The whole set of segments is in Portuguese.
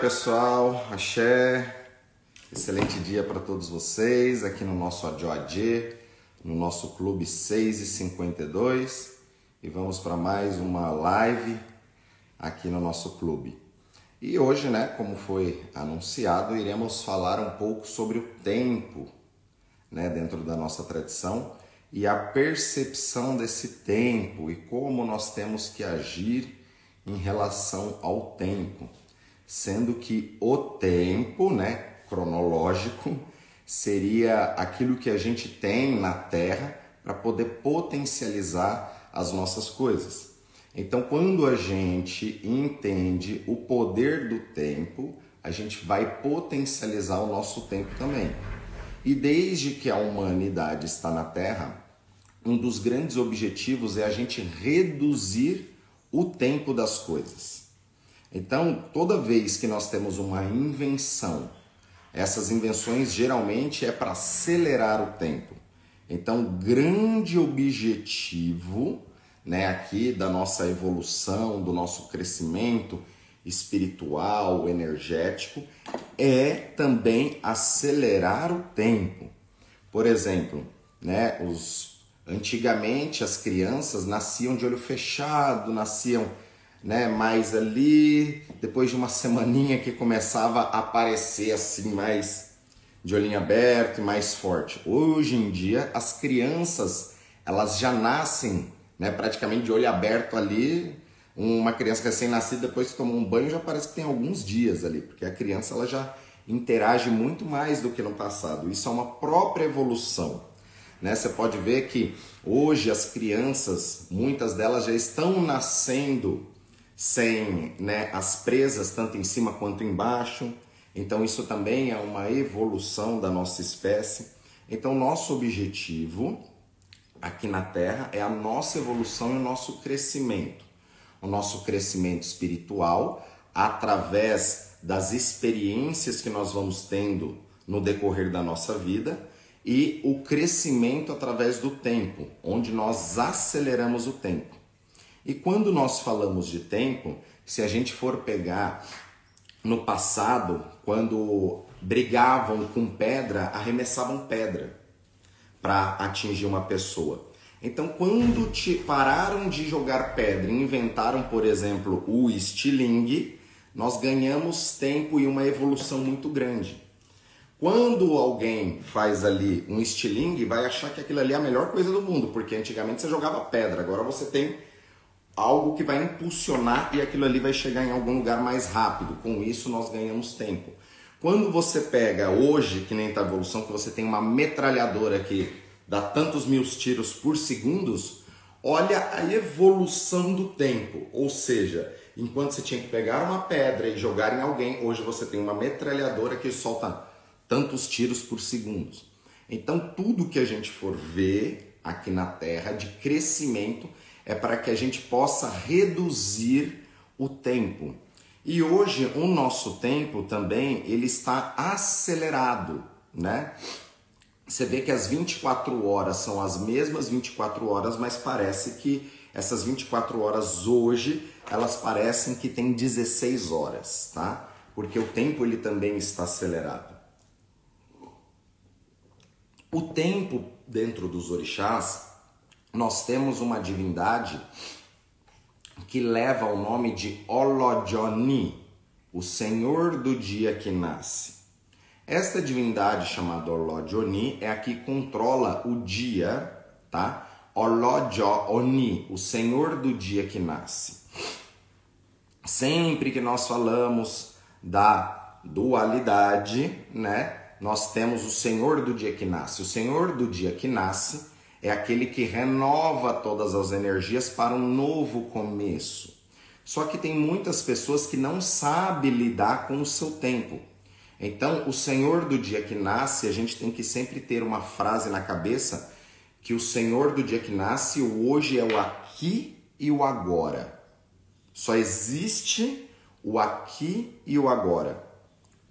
pessoal, axé, excelente dia para todos vocês aqui no nosso Adjoadê, no nosso clube 6 e 52 e vamos para mais uma live aqui no nosso clube. E hoje, né, como foi anunciado, iremos falar um pouco sobre o tempo, né, dentro da nossa tradição e a percepção desse tempo e como nós temos que agir em relação ao tempo sendo que o tempo, né, cronológico, seria aquilo que a gente tem na Terra para poder potencializar as nossas coisas. Então, quando a gente entende o poder do tempo, a gente vai potencializar o nosso tempo também. E desde que a humanidade está na Terra, um dos grandes objetivos é a gente reduzir o tempo das coisas. Então, toda vez que nós temos uma invenção, essas invenções geralmente é para acelerar o tempo. Então, grande objetivo, né, aqui da nossa evolução, do nosso crescimento espiritual, energético, é também acelerar o tempo. Por exemplo, né, os antigamente as crianças nasciam de olho fechado, nasciam né, mais ali, depois de uma semaninha que começava a aparecer assim mais de olhinho aberto e mais forte. Hoje em dia as crianças elas já nascem, né, praticamente de olho aberto ali. Uma criança recém-nascida depois que tomou um banho já parece que tem alguns dias ali, porque a criança ela já interage muito mais do que no passado. Isso é uma própria evolução. Né? Você pode ver que hoje as crianças, muitas delas já estão nascendo sem né, as presas tanto em cima quanto embaixo. Então isso também é uma evolução da nossa espécie. Então nosso objetivo aqui na Terra é a nossa evolução e o nosso crescimento. O nosso crescimento espiritual através das experiências que nós vamos tendo no decorrer da nossa vida e o crescimento através do tempo, onde nós aceleramos o tempo. E quando nós falamos de tempo, se a gente for pegar no passado, quando brigavam com pedra, arremessavam pedra para atingir uma pessoa. Então, quando te pararam de jogar pedra e inventaram, por exemplo, o estilingue, nós ganhamos tempo e uma evolução muito grande. Quando alguém faz ali um estilingue, vai achar que aquilo ali é a melhor coisa do mundo, porque antigamente você jogava pedra, agora você tem algo que vai impulsionar e aquilo ali vai chegar em algum lugar mais rápido. Com isso, nós ganhamos tempo. Quando você pega hoje, que nem tá a evolução, que você tem uma metralhadora que dá tantos mil tiros por segundos, olha a evolução do tempo. Ou seja, enquanto você tinha que pegar uma pedra e jogar em alguém, hoje você tem uma metralhadora que solta tantos tiros por segundos. Então, tudo que a gente for ver aqui na Terra de crescimento é para que a gente possa reduzir o tempo. E hoje o nosso tempo também ele está acelerado, né? Você vê que as 24 horas são as mesmas 24 horas, mas parece que essas 24 horas hoje, elas parecem que tem 16 horas, tá? Porque o tempo ele também está acelerado. O tempo dentro dos orixás, nós temos uma divindade que leva o nome de Olodjoni, o Senhor do dia que nasce. Esta divindade chamada Olodjoni é a que controla o dia, tá? Olodjoni, o Senhor do dia que nasce. Sempre que nós falamos da dualidade, né? Nós temos o Senhor do dia que nasce. O Senhor do dia que nasce é aquele que renova todas as energias para um novo começo. Só que tem muitas pessoas que não sabem lidar com o seu tempo. Então, o Senhor do dia que nasce, a gente tem que sempre ter uma frase na cabeça que o Senhor do dia que nasce, o hoje é o aqui e o agora. Só existe o aqui e o agora.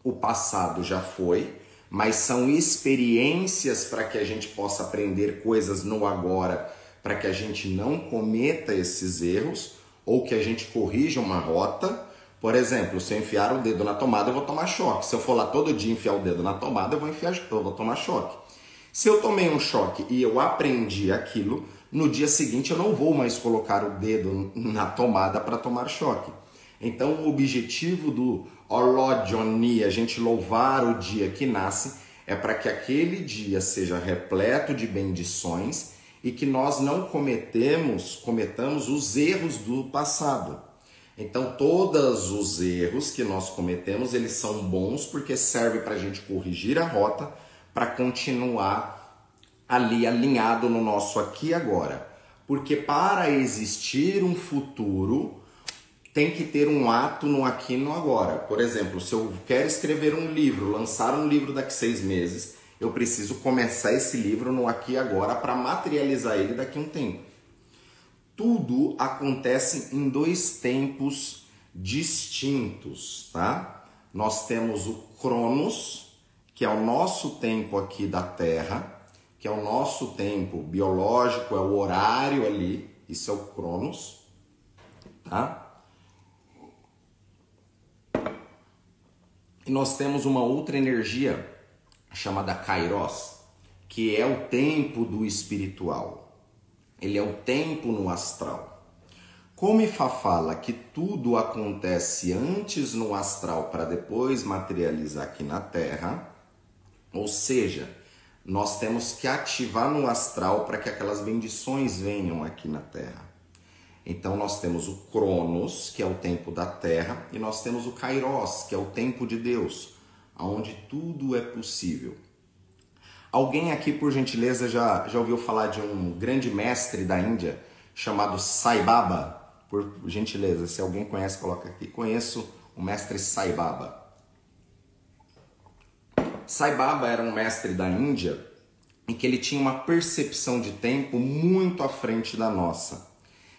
O passado já foi, mas são experiências para que a gente possa aprender coisas no agora, para que a gente não cometa esses erros ou que a gente corrija uma rota, Por exemplo, se eu enfiar o dedo na tomada, eu vou tomar choque. Se eu for lá todo dia enfiar o dedo na tomada, eu vou enfiar, eu vou tomar choque. Se eu tomei um choque e eu aprendi aquilo, no dia seguinte eu não vou mais colocar o dedo na tomada para tomar choque. Então, o objetivo do Olodioni, a gente louvar o dia que nasce, é para que aquele dia seja repleto de bendições e que nós não cometemos, cometamos os erros do passado. Então, todos os erros que nós cometemos, eles são bons porque serve para a gente corrigir a rota para continuar ali alinhado no nosso aqui e agora. Porque para existir um futuro, tem que ter um ato no aqui e no agora. Por exemplo, se eu quero escrever um livro, lançar um livro daqui seis meses, eu preciso começar esse livro no aqui e agora para materializar ele daqui a um tempo. Tudo acontece em dois tempos distintos, tá? Nós temos o Cronos, que é o nosso tempo aqui da Terra, que é o nosso tempo biológico, é o horário ali, isso é o Cronos, tá? E nós temos uma outra energia chamada Kairos, que é o tempo do espiritual. Ele é o tempo no astral. Como Ifá fala que tudo acontece antes no astral para depois materializar aqui na Terra, ou seja, nós temos que ativar no astral para que aquelas bendições venham aqui na Terra. Então nós temos o Cronos, que é o tempo da Terra, e nós temos o Kairos, que é o tempo de Deus, onde tudo é possível. Alguém aqui, por gentileza, já, já ouviu falar de um grande mestre da Índia chamado Sai Baba? Por gentileza, se alguém conhece, coloca aqui. Conheço o mestre Sai Baba. Sai Baba era um mestre da Índia em que ele tinha uma percepção de tempo muito à frente da nossa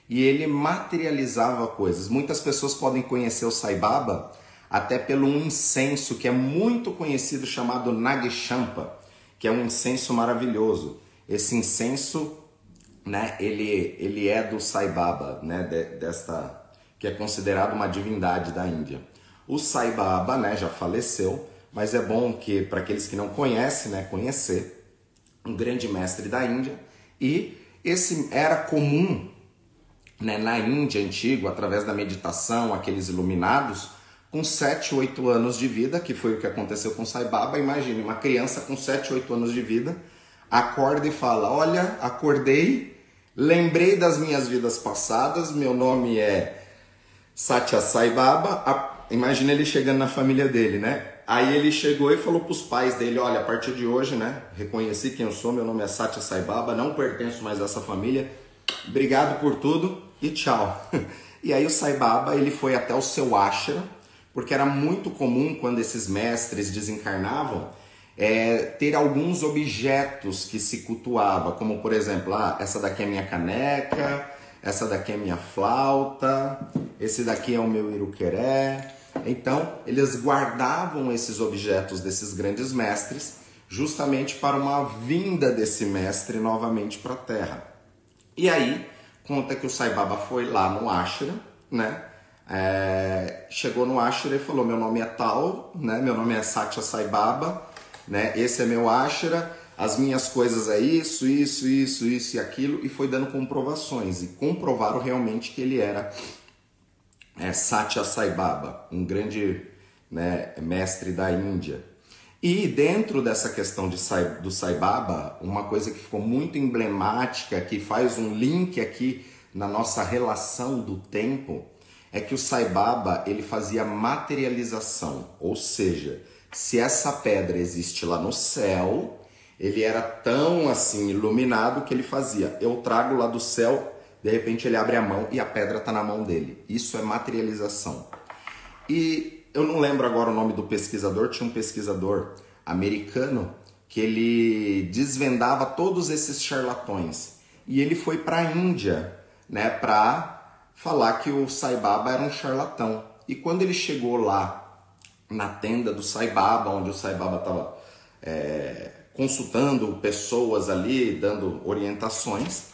e ele materializava coisas. Muitas pessoas podem conhecer o Sai Baba até pelo um incenso que é muito conhecido chamado Nagshampa, que é um incenso maravilhoso. Esse incenso, né, ele, ele é do Sai Baba, né, de, desta que é considerado uma divindade da Índia. O Sai Baba, né, já faleceu, mas é bom que para aqueles que não conhecem, né, conhecer um grande mestre da Índia e esse era comum né, na Índia antigo, através da meditação, aqueles iluminados, com 7, 8 anos de vida, que foi o que aconteceu com Sai Baba. Imagine uma criança com 7, 8 anos de vida, acorda e fala: Olha, acordei, lembrei das minhas vidas passadas, meu nome é Satya Sai Baba. Imagina ele chegando na família dele, né? Aí ele chegou e falou para os pais dele: Olha, a partir de hoje, né? Reconheci quem eu sou, meu nome é Satya Sai Baba, não pertenço mais a essa família. Obrigado por tudo e tchau. E aí o Sai Baba ele foi até o seu ashram, porque era muito comum quando esses mestres desencarnavam é, ter alguns objetos que se cultuava, como por exemplo, ah, essa daqui é minha caneca, essa daqui é minha flauta, esse daqui é o meu iruqueré. Então, eles guardavam esses objetos desses grandes mestres justamente para uma vinda desse mestre novamente para a Terra. E aí, conta que o Sai Baba foi lá no ashram, né? É, chegou no ashram e falou: Meu nome é tal, né? Meu nome é Satya Sai Baba, né? Esse é meu ashram, as minhas coisas é isso, isso, isso, isso e aquilo, e foi dando comprovações e comprovaram realmente que ele era é, Satya Sai Baba, um grande né, mestre da Índia. E dentro dessa questão de do Sai Baba, uma coisa que ficou muito emblemática, que faz um link aqui na nossa relação do tempo, é que o Sai Baba ele fazia materialização, ou seja, se essa pedra existe lá no céu, ele era tão assim iluminado que ele fazia, eu trago lá do céu, de repente ele abre a mão e a pedra está na mão dele. Isso é materialização. E eu não lembro agora o nome do pesquisador, tinha um pesquisador americano que ele desvendava todos esses charlatões. E ele foi para a Índia, né, para falar que o Sai Baba era um charlatão. E quando ele chegou lá na tenda do Sai Baba, onde o Sai Baba estava é, consultando pessoas ali, dando orientações,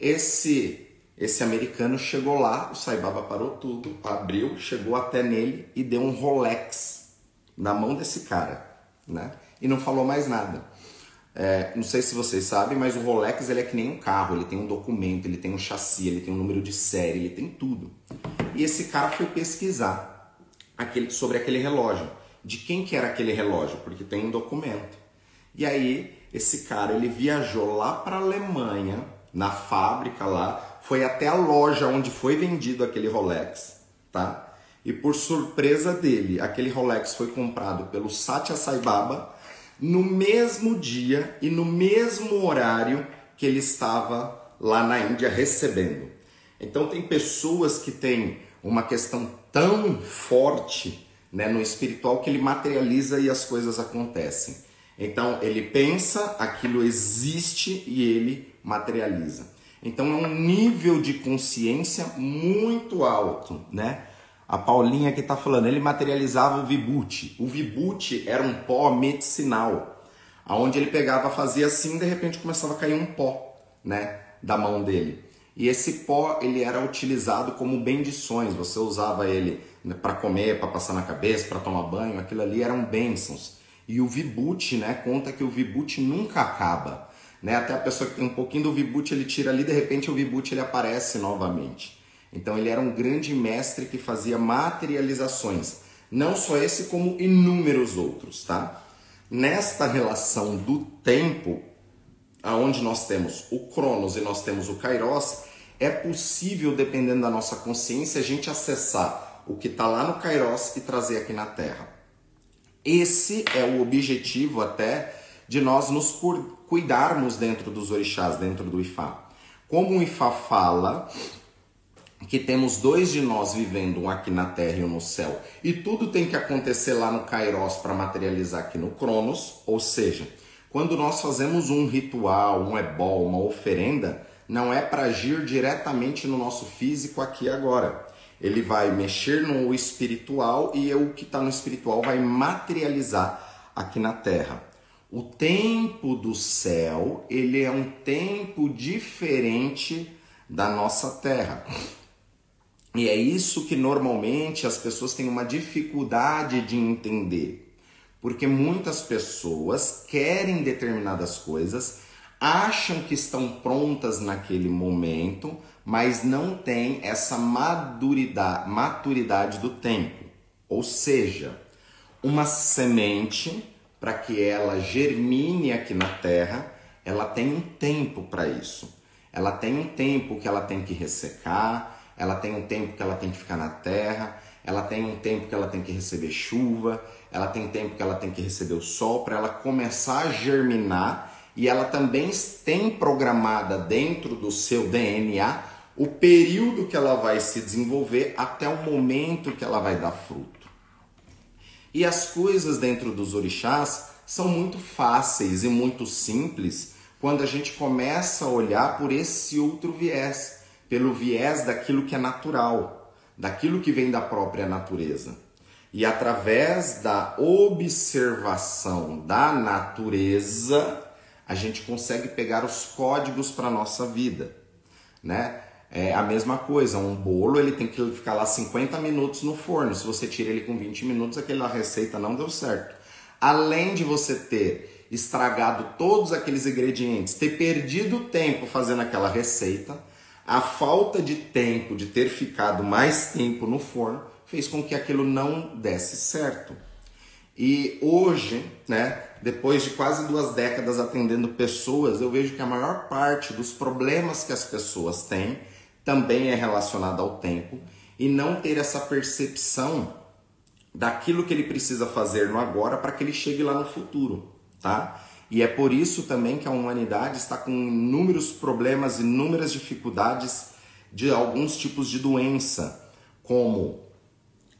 esse esse americano chegou lá, o Saibaba parou tudo, abriu, chegou até nele e deu um Rolex na mão desse cara, né? E não falou mais nada. É, não sei se vocês sabem, mas o Rolex ele é que nem um carro, ele tem um documento, ele tem um chassi, ele tem um número de série, ele tem tudo. E esse cara foi pesquisar aquele, sobre aquele relógio, de quem que era aquele relógio, porque tem um documento. E aí esse cara ele viajou lá para Alemanha, na fábrica lá, foi até a loja onde foi vendido aquele Rolex, tá? E por surpresa dele, aquele Rolex foi comprado pelo Satya Sai Baba no mesmo dia e no mesmo horário que ele estava lá na Índia recebendo. Então tem pessoas que têm uma questão tão forte né, no espiritual que ele materializa e as coisas acontecem. Então ele pensa, aquilo existe e ele materializa. Então é um nível de consciência muito alto, né? A Paulinha que está falando, ele materializava o vibute. O vibute era um pó medicinal, aonde ele pegava, fazia assim, de repente começava a cair um pó, né, da mão dele. E esse pó ele era utilizado como bendições. Você usava ele né, para comer, para passar na cabeça, para tomar banho. Aquilo ali eram bênçãos. E o vibute, né, conta que o vibute nunca acaba. Né? Até a pessoa que tem um pouquinho do vibute ele tira ali, de repente o vibute ele aparece novamente. Então ele era um grande mestre que fazia materializações, não só esse como inúmeros outros, tá? Nesta relação do tempo, aonde nós temos o Cronos e nós temos o Kairos, é possível, dependendo da nossa consciência, a gente acessar o que está lá no Kairos e trazer aqui na Terra. Esse é o objetivo até de nós nos cuidarmos dentro dos orixás, dentro do Ifá. Como o Ifá fala, que temos dois de nós vivendo, um aqui na Terra e um no céu, e tudo tem que acontecer lá no Kairos para materializar aqui no Cronos, ou seja, quando nós fazemos um ritual, um ebol, uma oferenda, não é para agir diretamente no nosso físico aqui agora. Ele vai mexer no espiritual e o que está no espiritual vai materializar aqui na Terra. O tempo do céu, ele é um tempo diferente da nossa Terra. E é isso que normalmente as pessoas têm uma dificuldade de entender. Porque muitas pessoas querem determinadas coisas, acham que estão prontas naquele momento, mas não têm essa maturidade, maturidade do tempo. Ou seja, uma semente, para que ela germine aqui na terra, ela tem um tempo para isso. Ela tem um tempo que ela tem que ressecar, ela tem um tempo que ela tem que ficar na terra, ela tem um tempo que ela tem que receber chuva, ela tem tempo que ela tem que receber o sol para ela começar a germinar e ela também tem programada dentro do seu DNA o período que ela vai se desenvolver até o momento que ela vai dar fruto. E as coisas dentro dos orixás são muito fáceis e muito simples quando a gente começa a olhar por esse outro viés pelo viés daquilo que é natural, daquilo que vem da própria natureza. E através da observação da natureza, a gente consegue pegar os códigos para a nossa vida, né? É a mesma coisa, um bolo ele tem que ficar lá 50 minutos no forno. Se você tira ele com 20 minutos, aquela receita não deu certo. Além de você ter estragado todos aqueles ingredientes, ter perdido tempo fazendo aquela receita, a falta de tempo, de ter ficado mais tempo no forno, fez com que aquilo não desse certo. E hoje, né, depois de quase duas décadas atendendo pessoas, eu vejo que a maior parte dos problemas que as pessoas têm também é relacionada ao tempo e não ter essa percepção daquilo que ele precisa fazer no agora para que ele chegue lá no futuro, tá? E é por isso também que a humanidade está com inúmeros problemas, inúmeras dificuldades de alguns tipos de doença, como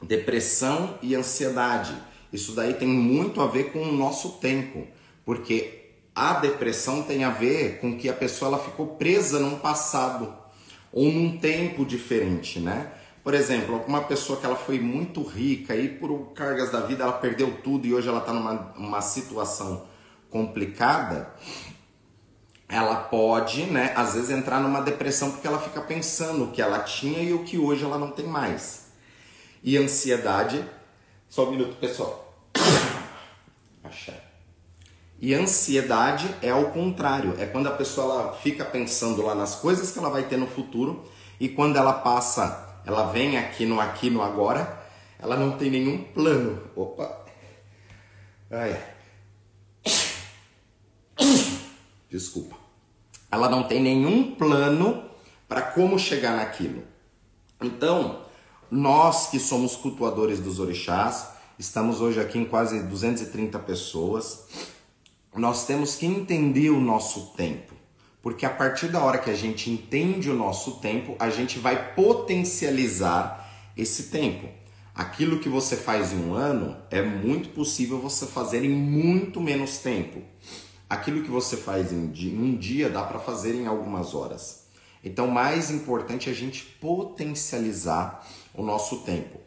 depressão e ansiedade. Isso daí tem muito a ver com o nosso tempo, porque a depressão tem a ver com que a pessoa ela ficou presa num passado ou num tempo diferente, né? Por exemplo, uma pessoa que ela foi muito rica e por cargas da vida ela perdeu tudo e hoje ela está numa uma situação complicada, ela pode, né, às vezes entrar numa depressão porque ela fica pensando o que ela tinha e o que hoje ela não tem mais. E ansiedade, só um minuto, pessoal. Axé. E ansiedade é ao contrário, é quando a pessoa ela fica pensando lá nas coisas que ela vai ter no futuro e quando ela passa, ela vem aqui no aqui no agora, ela não tem nenhum plano. Opa. Ai. Desculpa. Ela não tem nenhum plano para como chegar naquilo. Então, nós que somos cultuadores dos orixás, estamos hoje aqui em quase 230 pessoas nós temos que entender o nosso tempo. Porque a partir da hora que a gente entende o nosso tempo, a gente vai potencializar esse tempo. Aquilo que você faz em um ano é muito possível você fazer em muito menos tempo. Aquilo que você faz em um dia dá para fazer em algumas horas. Então, mais importante é a gente potencializar o nosso tempo.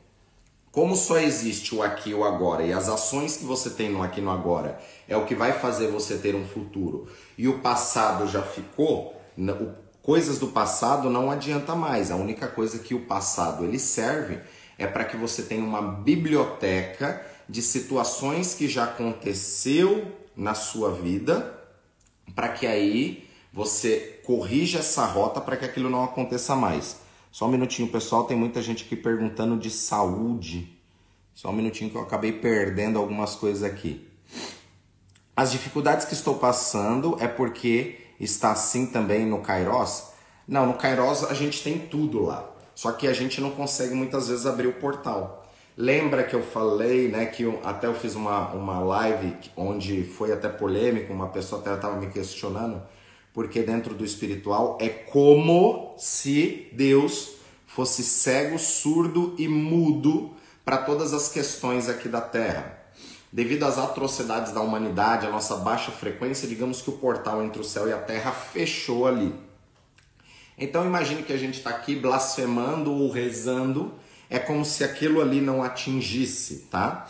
Como só existe o aqui e o agora e as ações que você tem no aqui e no agora é o que vai fazer você ter um futuro e o passado já ficou, coisas do passado não adianta mais. A única coisa que o passado ele serve é para que você tenha uma biblioteca de situações que já aconteceu na sua vida, para que aí você corrija essa rota para que aquilo não aconteça mais. Só um minutinho, pessoal. Tem muita gente aqui perguntando de saúde. Só um minutinho que eu acabei perdendo algumas coisas aqui. As dificuldades que estou passando é porque está assim também no Kairos? Não, no Kairos a gente tem tudo lá. Só que a gente não consegue muitas vezes abrir o portal. Lembra que eu falei, né, que eu, até eu fiz uma, uma live onde foi até polêmico, uma pessoa até estava me questionando porque dentro do espiritual é como se Deus fosse cego, surdo e mudo para todas as questões aqui da Terra. Devido às atrocidades da humanidade, a nossa baixa frequência, digamos que o portal entre o céu e a terra fechou ali. Então imagine que a gente está aqui blasfemando ou rezando, é como se aquilo ali não atingisse, tá?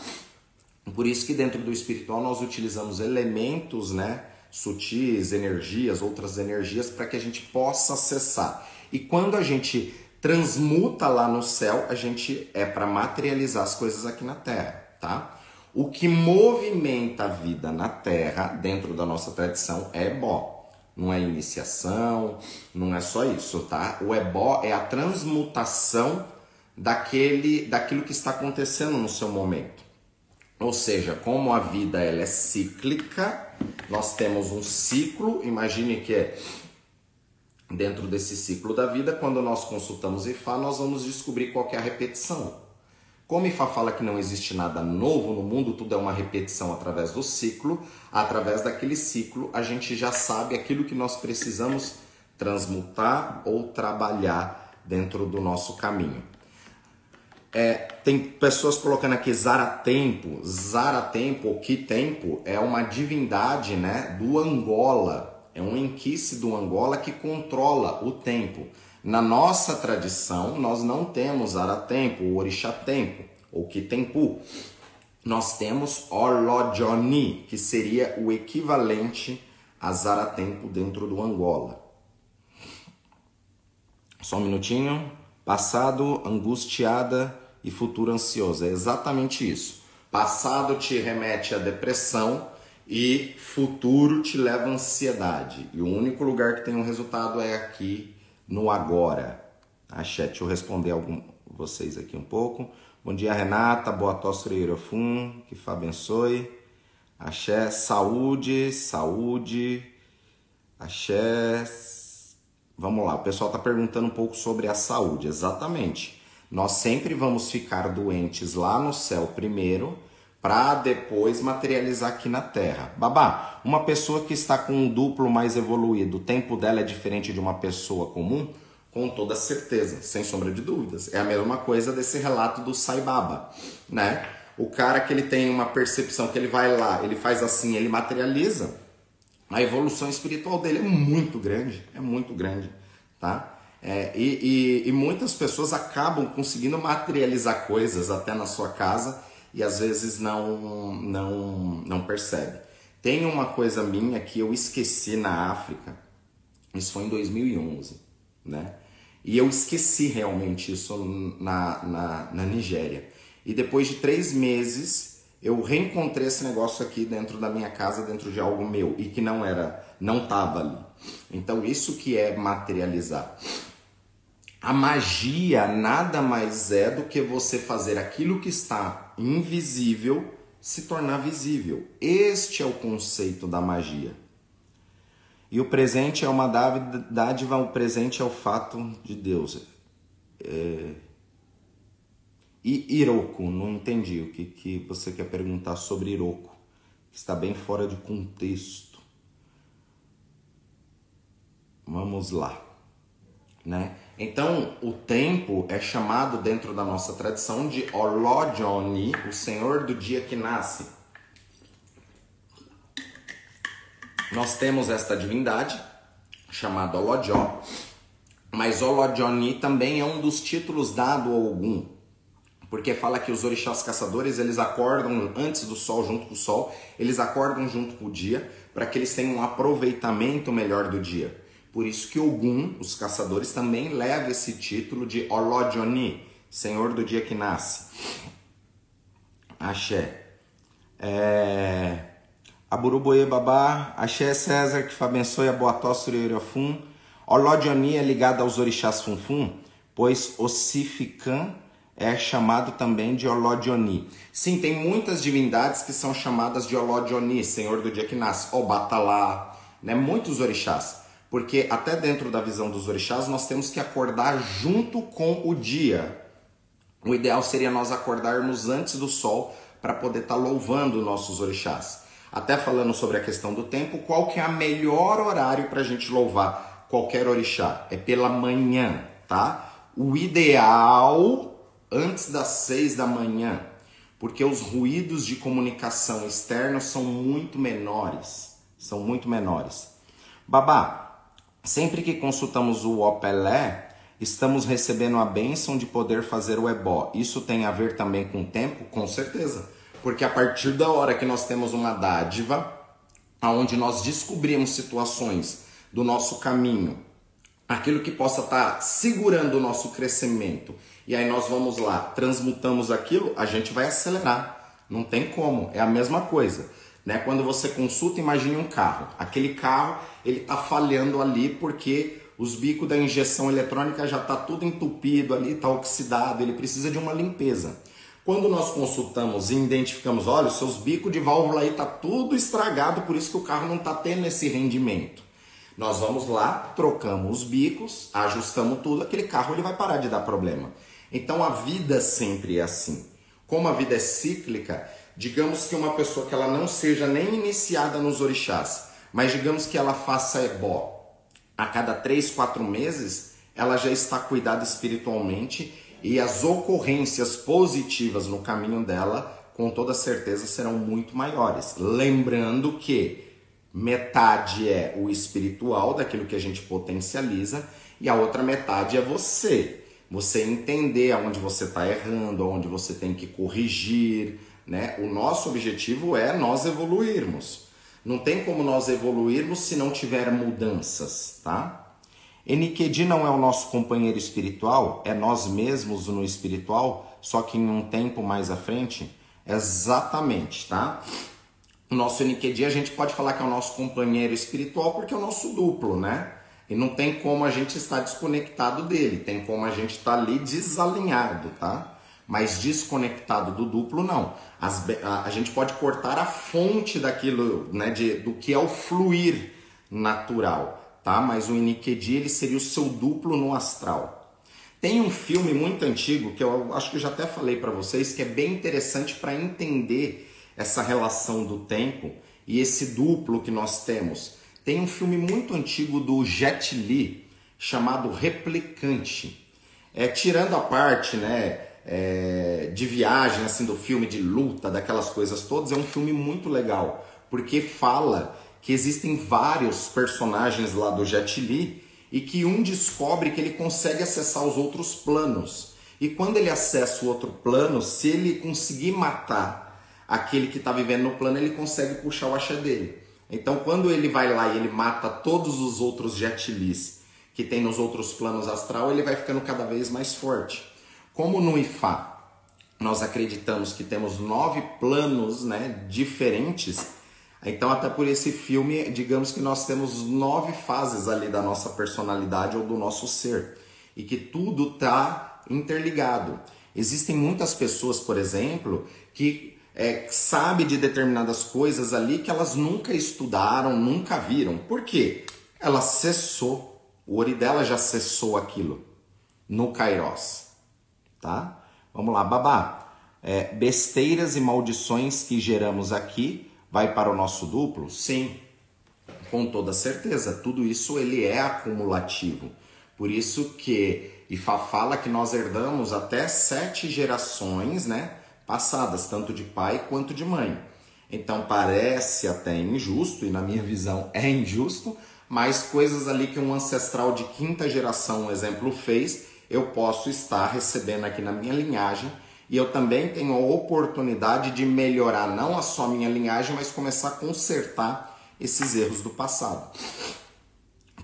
Por isso que dentro do espiritual nós utilizamos elementos, né? Sutis, energias, outras energias, para que a gente possa acessar. E quando a gente transmuta lá no céu, a gente é para materializar as coisas aqui na Terra, tá? O que movimenta a vida na Terra, dentro da nossa tradição, é ebó. Não é iniciação, não é só isso, tá? O ebó é a transmutação daquele, daquilo que está acontecendo no seu momento. Ou seja, como a vida ela é cíclica, nós temos um ciclo, imagine que é dentro desse ciclo da vida, quando nós consultamos Ifá, nós vamos descobrir qual é a repetição. Como Ifá fala que não existe nada novo no mundo, tudo é uma repetição através do ciclo, através daquele ciclo a gente já sabe aquilo que nós precisamos transmutar ou trabalhar dentro do nosso caminho. É, tem pessoas colocando aqui Zaratempo. Zaratempo, ou que tempo, é uma divindade né, do Angola. É um enquice do Angola que controla o tempo. Na nossa tradição, nós não temos Zaratempo, o Orixá Tempo, ou Kitempu. Nós temos Olojoni, que seria o equivalente a Zaratempo dentro do Angola. Só um minutinho. Passado, angustiada e futuro ansioso. É exatamente isso. Passado te remete à depressão e futuro te leva à ansiedade. E o único lugar que tem um resultado é aqui no agora. Axé, deixa eu responder algum vocês aqui um pouco. Bom dia, Renata. Boa tosse, Fum. Que Fá abençoe. Axé, saúde, saúde. Axé, Vamos lá, o pessoal está perguntando um pouco sobre a saúde. Exatamente. Nós sempre vamos ficar doentes lá no céu primeiro, para depois materializar aqui na Terra. Babá, uma pessoa que está com um duplo mais evoluído, o tempo dela é diferente de uma pessoa comum? Com toda certeza, sem sombra de dúvidas. É a mesma coisa desse relato do Sai Baba, né? O cara que ele tem uma percepção que ele vai lá, ele faz assim, ele materializa a evolução espiritual dele é muito grande, é muito grande, tá? É, e, e, e, muitas pessoas acabam conseguindo materializar coisas até na sua casa e às vezes não, não, não percebe. Tem uma coisa minha que eu esqueci na África, Isso foi em 2011, né? E eu esqueci realmente isso na, na, na Nigéria. E depois de três meses, eu reencontrei esse negócio aqui dentro da minha casa, dentro de algo meu, e que não era, não estava ali. Então, isso que é materializar. A magia nada mais é do que você fazer aquilo que está invisível se tornar visível. Este é o conceito da magia. E o presente é uma dádiva, o presente é o fato de Deus. É... E Iroko, não entendi o que, que você quer perguntar sobre Iroko. Está bem fora de contexto. Vamos lá, né? Então, o tempo é chamado dentro da nossa tradição de Olojoni, o senhor do dia que nasce. Nós temos esta divindade chamada Olojó, mas Olojoni também é um dos títulos dado a Ogum, porque fala que os orixás caçadores, eles acordam antes do sol junto com o sol, eles acordam junto com o dia, para que eles tenham um aproveitamento melhor do dia. Por isso que Ogum, os caçadores, também leva esse título de Olodioni, Senhor do dia que nasce. Axé. É... Aburuboye Babá, Axé César, que abençoe a Boató Suririofum. Olodioni é ligado aos orixás Funfun, pois Ossificã é chamado também de Olodioni. Sim, tem muitas divindades que são chamadas de Olodioni, Senhor do dia que nasce. Obatalá, né? muitos orixás. Porque até dentro da visão dos orixás nós temos que acordar junto com o dia. O ideal seria nós acordarmos antes do sol para poder estar tá louvando nossos orixás. Até falando sobre a questão do tempo, qual que é o melhor horário para a gente louvar qualquer orixá? É pela manhã, tá? O ideal antes das seis da manhã, porque os ruídos de comunicação externos são muito menores, são muito menores. Babá, Sempre que consultamos o Opelé, estamos recebendo a bênção de poder fazer o ebó. Isso tem a ver também com o tempo? Com certeza. Porque a partir da hora que nós temos uma dádiva, aonde nós descobrimos situações do nosso caminho, aquilo que possa estar tá segurando o nosso crescimento, e aí nós vamos lá, transmutamos aquilo, a gente vai acelerar. Não tem como, é a mesma coisa. Né? Quando você consulta, imagine um carro. Aquele carro ele está falhando ali porque os bicos da injeção eletrônica já está tudo entupido ali, está oxidado, ele precisa de uma limpeza. Quando nós consultamos e identificamos, olha, os seus bicos de válvula aí está tudo estragado, por isso que o carro não está tendo esse rendimento. Nós vamos lá, trocamos os bicos, ajustamos tudo, aquele carro ele vai parar de dar problema. Então a vida sempre é assim. Como a vida é cíclica, digamos que uma pessoa que ela não seja nem iniciada nos orixás, mas digamos que ela faça ebó a cada três, quatro meses, ela já está cuidada espiritualmente e as ocorrências positivas no caminho dela, com toda certeza, serão muito maiores. Lembrando que metade é o espiritual, daquilo que a gente potencializa, e a outra metade é você. Você entender aonde você está errando, aonde você tem que corrigir, né? O nosso objetivo é nós evoluirmos. Não tem como nós evoluirmos se não tiver mudanças, tá? Enikedi não é o nosso companheiro espiritual, é nós mesmos no espiritual, só que em um tempo mais à frente. Exatamente, tá? O nosso Enikedi a gente pode falar que é o nosso companheiro espiritual porque é o nosso duplo, né? E não tem como a gente estar desconectado dele, tem como a gente estar ali desalinhado, tá? Mas desconectado do duplo não. As, a, a, gente pode cortar a fonte daquilo, né, de, do que é o fluir natural, tá? Mas o Inikedi ele seria o seu duplo no astral. Tem um filme muito antigo que eu acho que eu já até falei para vocês que é bem interessante para entender essa relação do tempo e esse duplo que nós temos. Tem um filme muito antigo do Jet Li chamado Replicante. É tirando a parte, né, é, de viagem, assim, do filme de luta, daquelas coisas todas, é um filme muito legal, porque fala que existem vários personagens lá do Jet Li e que um descobre que ele consegue acessar os outros planos. E quando ele acessa o outro plano, se ele conseguir matar aquele que está vivendo no plano, ele consegue puxar o axé dele. Então, quando ele vai lá e ele mata todos os outros jetilis que tem nos outros planos astral, ele vai ficando cada vez mais forte. Como no Ifá nós acreditamos que temos nove planos né, diferentes, então até por esse filme, digamos que nós temos nove fases ali da nossa personalidade ou do nosso ser e que tudo está interligado. Existem muitas pessoas, por exemplo, que é, sabe de determinadas coisas ali que elas nunca estudaram, nunca viram. Por quê? Ela cessou, o ori dela já cessou aquilo no Kairos, tá? Vamos lá, babá. É, besteiras e maldições que geramos aqui vai para o nosso duplo? Sim, com toda certeza. Tudo isso ele é acumulativo. Por isso que Ifá fala que nós herdamos até sete gerações, né, passadas, tanto de pai quanto de mãe. Então parece até injusto, e na minha visão é injusto, mas coisas ali que um ancestral de quinta geração, um exemplo, fez, eu posso estar recebendo aqui na minha linhagem e eu também tenho a oportunidade de melhorar não a só minha linhagem, mas começar a consertar esses erros do passado.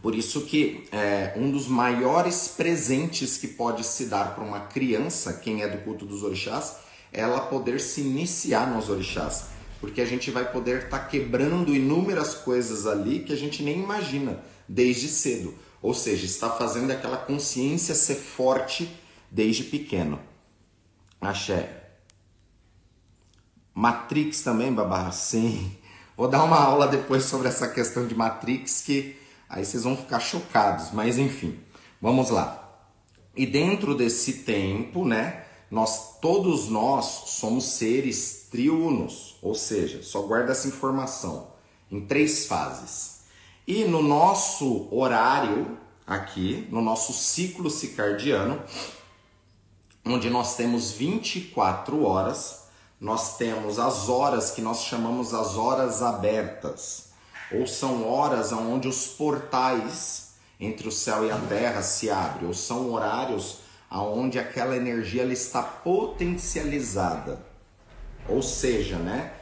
Por isso que é, um dos maiores presentes que pode se dar para uma criança, quem é do culto dos orixás, é ela poder se iniciar nos orixás. Porque a gente vai poder estar tá quebrando inúmeras coisas ali que a gente nem imagina desde cedo. Ou seja, está fazendo aquela consciência ser forte desde pequeno. Axé. Matrix também, babá? Sim. Vou dar uma aula depois sobre essa questão de Matrix que Aí vocês vão ficar chocados, mas enfim, vamos lá. E dentro desse tempo, né, nós todos nós somos seres triunos, ou seja, só guarda essa informação em três fases. E no nosso horário aqui, no nosso ciclo circadiano, onde nós temos 24 horas, nós temos as horas que nós chamamos as horas abertas ou são horas onde os portais entre o céu e a terra se abrem, ou são horários onde aquela energia ela está potencializada. Ou seja, né?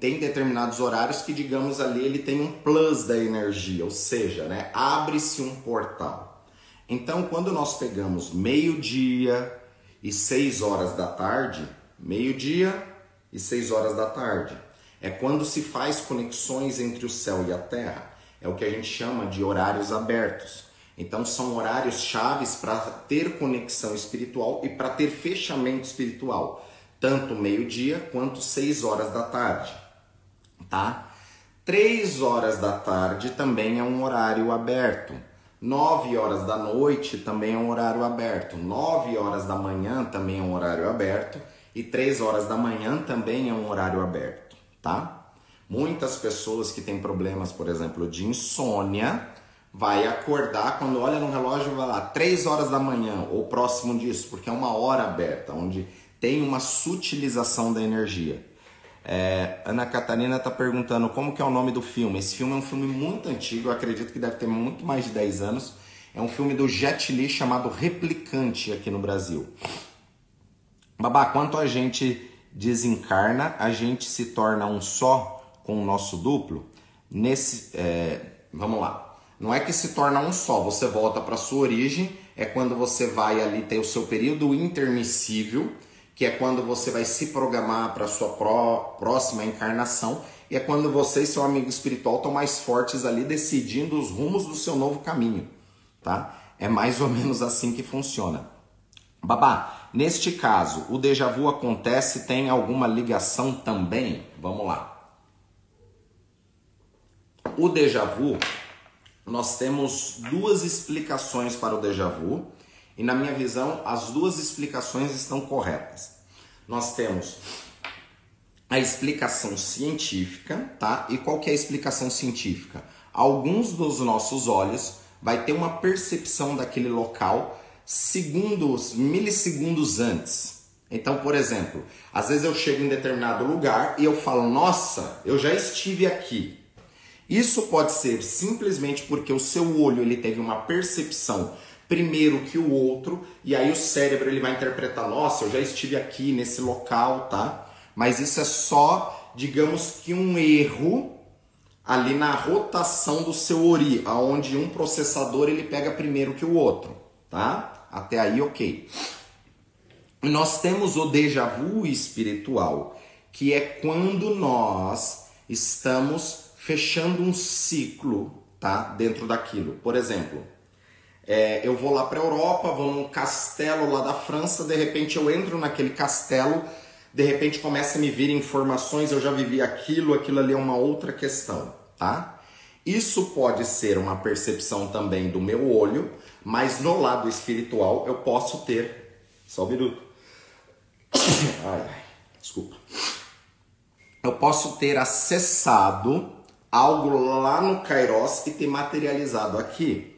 Tem determinados horários que, digamos ali, ele tem um plus da energia, ou seja, né? Abre-se um portal. Então, quando nós pegamos meio-dia e seis horas da tarde, meio-dia e seis horas da tarde, é quando se faz conexões entre o céu e a terra. É o que a gente chama de horários abertos. Então são horários chaves para ter conexão espiritual e para ter fechamento espiritual, tanto meio-dia quanto seis horas da tarde, tá? Três horas da tarde também é um horário aberto. Nove horas da noite também é um horário aberto. Nove horas da manhã também é um horário aberto. E três horas da manhã também é um horário aberto tá? Muitas pessoas que têm problemas, por exemplo, de insônia, vai acordar quando olha no relógio vai lá 3 horas da manhã ou próximo disso, porque é uma hora aberta, onde tem uma sutilização da energia. É, Ana Catarina está perguntando como que é o nome do filme. Esse filme é um filme muito antigo, acredito que deve ter muito mais de 10 anos. É um filme do Jet Li chamado Replicante aqui no Brasil. Babá, quanto a gente desencarna, a gente se torna um só com o nosso duplo. Nesse, é, vamos lá. Não é que se torna um só, você volta para sua origem, é quando você vai ali ter o seu período intermissível, que é quando você vai se programar para sua pró, próxima encarnação, e é quando você e seu amigo espiritual estão mais fortes ali decidindo os rumos do seu novo caminho, tá? É mais ou menos assim que funciona. Babá, Neste caso, o déjà vu acontece tem alguma ligação também? Vamos lá. O déjà vu, nós temos duas explicações para o déjà vu, e na minha visão, as duas explicações estão corretas. Nós temos a explicação científica, tá? E qual que é a explicação científica? Alguns dos nossos olhos vai ter uma percepção daquele local segundos, milissegundos antes. Então, por exemplo, às vezes eu chego em determinado lugar e eu falo, nossa, eu já estive aqui. Isso pode ser simplesmente porque o seu olho ele teve uma percepção primeiro que o outro e aí o cérebro ele vai interpretar, nossa, eu já estive aqui nesse local, tá? Mas isso é só, digamos que um erro ali na rotação do seu ori, aonde um processador ele pega primeiro que o outro, tá? Até aí, ok. Nós temos o déjà vu espiritual, que é quando nós estamos fechando um ciclo, tá? Dentro daquilo. Por exemplo, é, eu vou lá para a Europa, vou num castelo lá da França, de repente eu entro naquele castelo, de repente começa a me vir informações, eu já vivi aquilo, aquilo ali é uma outra questão, tá? Isso pode ser uma percepção também do meu olho, mas no lado espiritual eu posso ter. Só um minuto. Ai, desculpa. Eu posso ter acessado algo lá no Kairos e ter materializado aqui.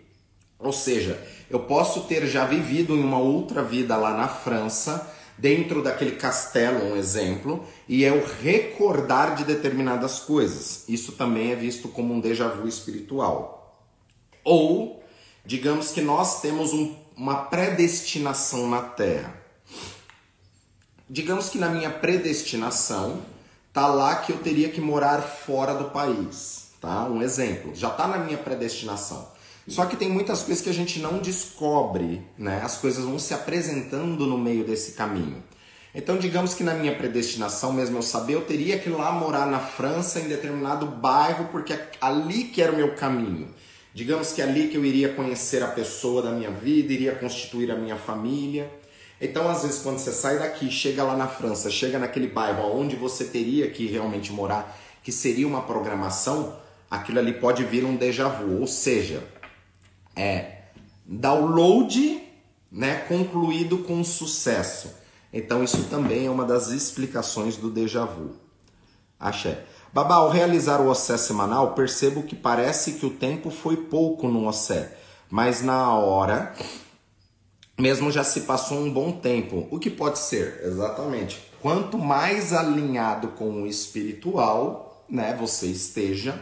Ou seja, eu posso ter já vivido em uma outra vida lá na França, dentro daquele castelo, um exemplo, e eu recordar de determinadas coisas. Isso também é visto como um déjà vu espiritual. Ou, digamos que nós temos um, uma predestinação na Terra. Digamos que na minha predestinação tá lá que eu teria que morar fora do país, tá? Um exemplo, já tá na minha predestinação. Só que tem muitas coisas que a gente não descobre, né? As coisas vão se apresentando no meio desse caminho. Então, digamos que na minha predestinação, mesmo eu saber, eu teria que ir lá morar na França em determinado bairro, porque é ali que era o meu caminho. Digamos que é ali que eu iria conhecer a pessoa da minha vida, iria constituir a minha família. Então, às vezes, quando você sai daqui, chega lá na França, chega naquele bairro onde você teria que realmente morar, que seria uma programação, aquilo ali pode vir um déjà vu, ou seja, é download né, concluído com sucesso. Então, isso também é uma das explicações do déjà vu. Axé. Babá, ao realizar o Ossé semanal, percebo que parece que o tempo foi pouco no Ossé, mas na hora mesmo já se passou um bom tempo. O que pode ser? Exatamente. Quanto mais alinhado com o espiritual, né, você esteja,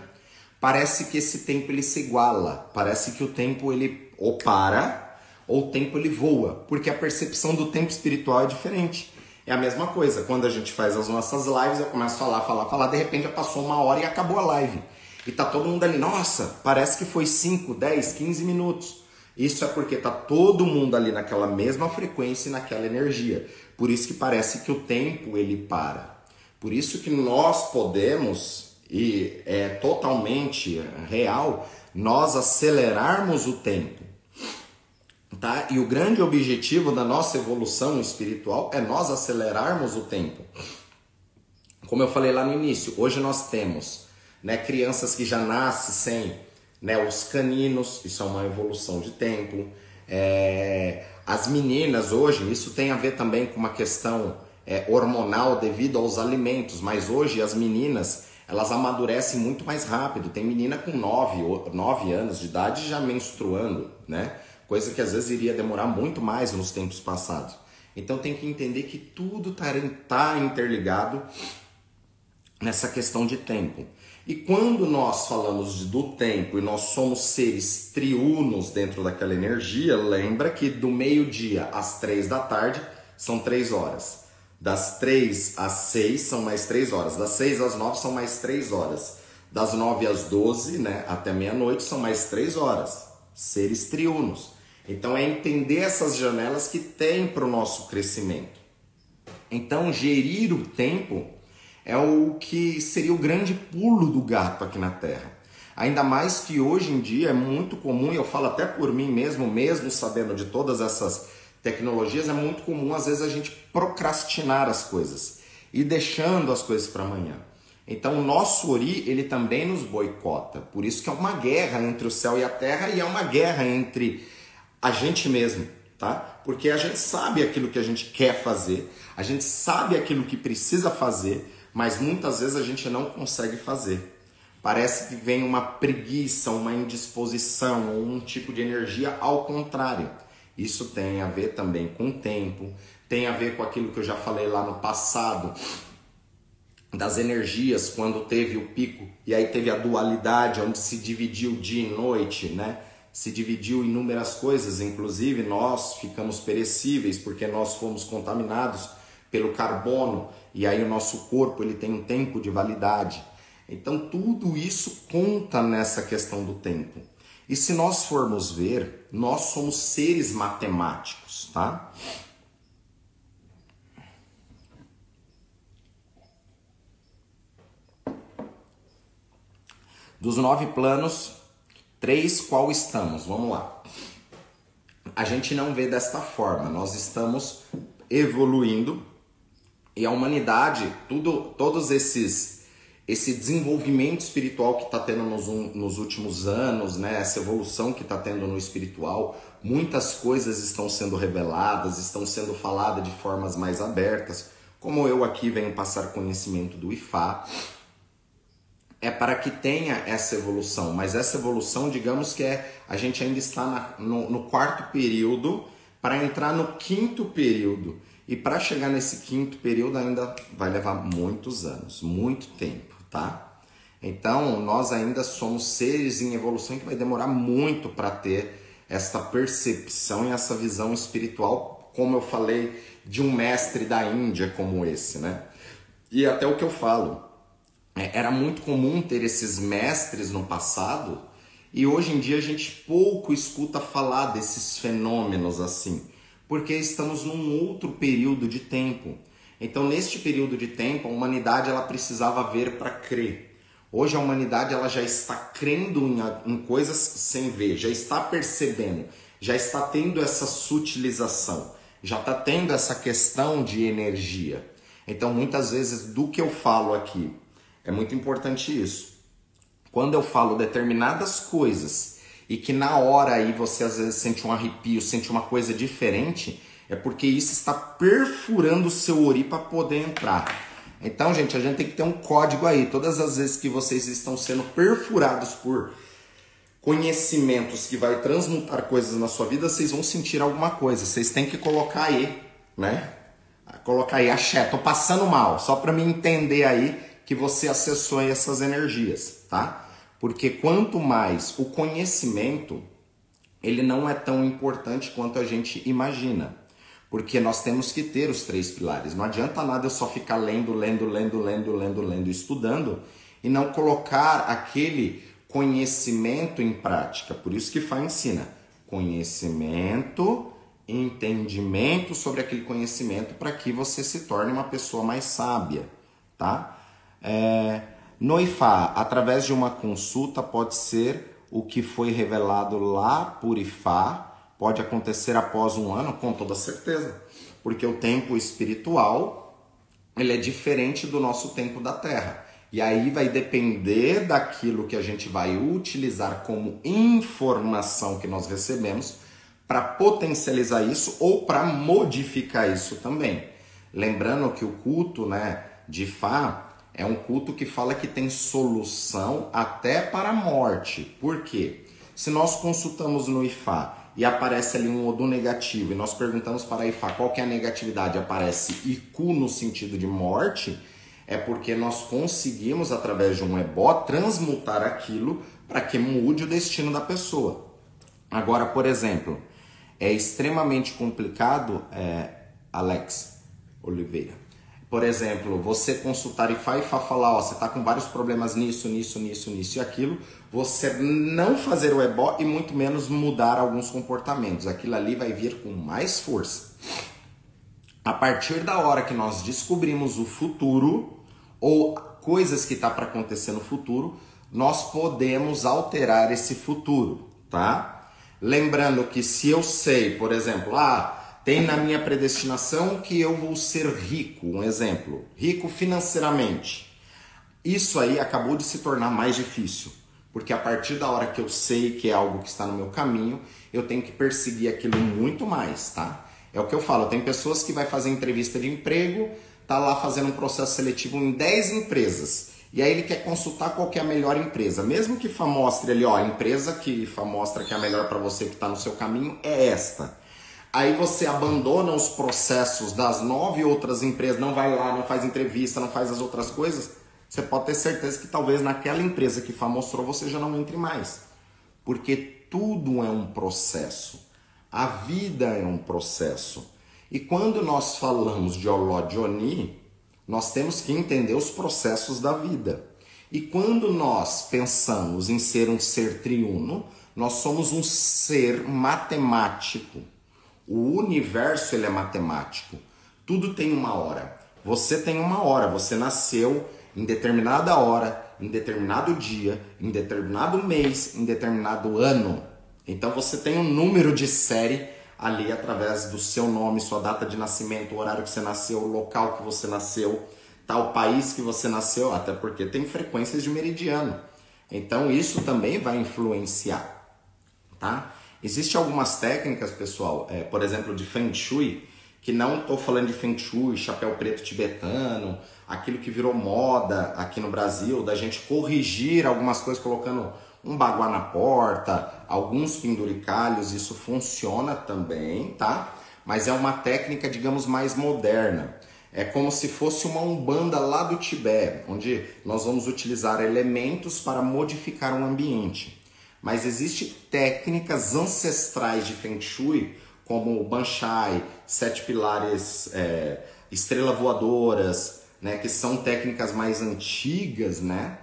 parece que esse tempo ele se iguala. Parece que o tempo ele ou para ou o tempo ele voa, porque a percepção do tempo espiritual é diferente. É a mesma coisa, quando a gente faz as nossas lives, eu começo a falar, falar, falar, de repente já passou uma hora e acabou a live. E tá todo mundo ali, nossa, parece que foi 5, 10, 15 minutos. Isso é porque tá todo mundo ali naquela mesma frequência e naquela energia. Por isso que parece que o tempo ele para. Por isso que nós podemos e é totalmente real nós acelerarmos o tempo. Tá? E o grande objetivo da nossa evolução espiritual é nós acelerarmos o tempo. Como eu falei lá no início, hoje nós temos né, crianças que já nascem sem né? Os caninos, isso é uma evolução de tempo. É, as meninas hoje, isso tem a ver também com uma questão é, hormonal devido aos alimentos, mas hoje as meninas elas amadurecem muito mais rápido. Tem menina com 9, 9 anos de idade já menstruando, né? Coisa que às vezes iria demorar muito mais nos tempos passados. Então tem que entender que tudo está tá interligado nessa questão de tempo. E quando nós falamos do tempo e nós somos seres triunos dentro daquela energia, lembra que do meio-dia às três da tarde são três horas. Das três às seis são mais três horas. Das seis às nove são mais três horas. Das nove às doze, né, até meia-noite, são mais três horas. Seres triunos. Então é entender essas janelas que tem para o nosso crescimento. Então, gerir o tempo é o que seria o grande pulo do gato aqui na Terra. Ainda mais que hoje em dia é muito comum, e eu falo até por mim mesmo, mesmo sabendo de todas essas tecnologias, é muito comum às vezes a gente procrastinar as coisas e deixando as coisas para amanhã. Então o nosso Ori, ele também nos boicota. Por isso que é uma guerra entre o céu e a terra e é uma guerra entre a gente mesmo, tá? Porque a gente sabe aquilo que a gente quer fazer, a gente sabe aquilo que precisa fazer, mas muitas vezes a gente não consegue fazer. Parece que vem uma preguiça, uma indisposição ou um tipo de energia ao contrário. Isso tem a ver também com o tempo, tem a ver com aquilo que eu já falei lá no passado, das energias, quando teve o pico e aí teve a dualidade, onde se dividiu dia e noite, né? Se dividiu inúmeras coisas, inclusive nós ficamos perecíveis porque nós fomos contaminados pelo carbono e aí o nosso corpo ele tem um tempo de validade. Então tudo isso conta nessa questão do tempo. E se nós formos ver, nós somos seres matemáticos, tá? Dos nove planos, três qual estamos? Vamos lá. A gente não vê desta forma. Nós estamos evoluindo e a humanidade, tudo, todos esses esse desenvolvimento espiritual que está tendo nos, nos, últimos anos, né? essa evolução que está tendo no espiritual, muitas coisas estão sendo reveladas, estão sendo faladas de formas mais abertas, como eu aqui venho passar conhecimento do IFA, é para que tenha essa evolução, mas essa evolução, digamos que é, a gente ainda está na, no, no quarto período para entrar no quinto período. E para chegar nesse quinto período ainda vai levar muitos anos, muito tempo, tá? Então, nós ainda somos seres em evolução que vai demorar muito para ter essa percepção e essa visão espiritual, como eu falei, de um mestre da Índia como esse, né? E até o que eu falo, é, era muito comum ter esses mestres no passado e hoje em dia a gente pouco escuta falar desses fenômenos assim, porque estamos num outro período de tempo. Então, neste período de tempo, a humanidade ela precisava ver para crer. Hoje a humanidade ela já está crendo em, em coisas sem ver, já está percebendo, já está tendo essa sutilização, já está tendo essa questão de energia. Então, muitas vezes, do que eu falo aqui, é muito importante isso. Quando eu falo determinadas coisas e que na hora aí você às vezes sente um arrepio, sente uma coisa diferente, é porque isso está perfurando o seu ori para poder entrar. Então, gente, a gente tem que ter um código aí. Todas as vezes que vocês estão sendo perfurados por conhecimentos que vai transmutar coisas na sua vida, vocês vão sentir alguma coisa. Vocês têm que colocar aí, né? Colocar aí, axé, tô passando mal, só para me entender aí que você acessou essas energias, tá? Porque quanto mais o conhecimento, ele não é tão importante quanto a gente imagina. Porque nós temos que ter os três pilares. Não adianta nada eu só ficar lendo, lendo, lendo, lendo, lendo, lendo, estudando e não colocar aquele conhecimento em prática. Por isso que Fá ensina conhecimento, entendimento sobre aquele conhecimento para que você se torne uma pessoa mais sábia, tá? É, no IFA, através de uma consulta, pode ser o que foi revelado lá por IFA, pode acontecer após um ano, com toda certeza, porque o tempo espiritual ele é diferente do nosso tempo da Terra. E aí vai depender daquilo que a gente vai utilizar como informação que nós recebemos para potencializar isso ou para modificar isso também. Lembrando que o culto, né, de Fá é um culto que fala que tem solução até para a morte. Por quê? Se nós consultamos no IFA e aparece ali um Odu negativo. E nós perguntamos para a IFA qual que é a negatividade, aparece ICU no sentido de morte, é porque nós conseguimos, através de um ebó, transmutar aquilo para que mude o destino da pessoa. Agora, por exemplo, é extremamente complicado, é, Alex Oliveira, por exemplo, você consultar e e falar, ó, você está com vários problemas nisso, nisso, nisso, nisso e aquilo, você não fazer o ebó e muito menos mudar alguns comportamentos. Aquilo ali vai vir com mais força. A partir da hora que nós descobrimos o futuro ou coisas que tá para acontecer no futuro, nós podemos alterar esse futuro, tá? Lembrando que se eu sei, por exemplo, ah, tem na minha predestinação que eu vou ser rico, um exemplo, rico financeiramente. Isso aí acabou de se tornar mais difícil, porque a partir da hora que eu sei que é algo que está no meu caminho, eu tenho que perseguir aquilo muito mais, tá? É o que eu falo, tem pessoas que vai fazer entrevista de emprego, tá lá fazendo um processo seletivo em 10 empresas. E aí ele quer consultar qual que é a melhor empresa. Mesmo que mostre ali, ó, a empresa que mostra que é a melhor para você que está no seu caminho é esta. Aí você abandona os processos das nove outras empresas, não vai lá, não faz entrevista, não faz as outras coisas. Você pode ter certeza que talvez naquela empresa que mostrou você já não entre mais. Porque tudo é um processo. A vida é um processo. E quando nós falamos de Olodioni, nós temos que entender os processos da vida. E quando nós pensamos em ser um ser triuno, nós somos um ser matemático. O universo ele é matemático. Tudo tem uma hora. Você tem uma hora, você nasceu em determinada hora, em determinado dia, em determinado mês, em determinado ano. Então você tem um número de série ali através do seu nome, sua data de nascimento, o horário que você nasceu, o local que você nasceu, tal país que você nasceu, até porque tem frequências de meridiano. Então isso também vai influenciar tá? Existem algumas técnicas, pessoal, é, por exemplo, de Feng Shui, que não estou falando de Feng Shui, chapéu preto tibetano, aquilo que virou moda aqui no Brasil, da gente corrigir algumas coisas colocando um baguá na porta, alguns penduricalhos, isso funciona também, tá? Mas é uma técnica, digamos, mais moderna. É como se fosse uma umbanda lá do Tibete, onde nós vamos utilizar elementos para modificar um ambiente. Mas existem técnicas ancestrais de Feng Shui, como o Banshai, sete pilares, é, estrela voadoras, né, que são técnicas mais antigas, né,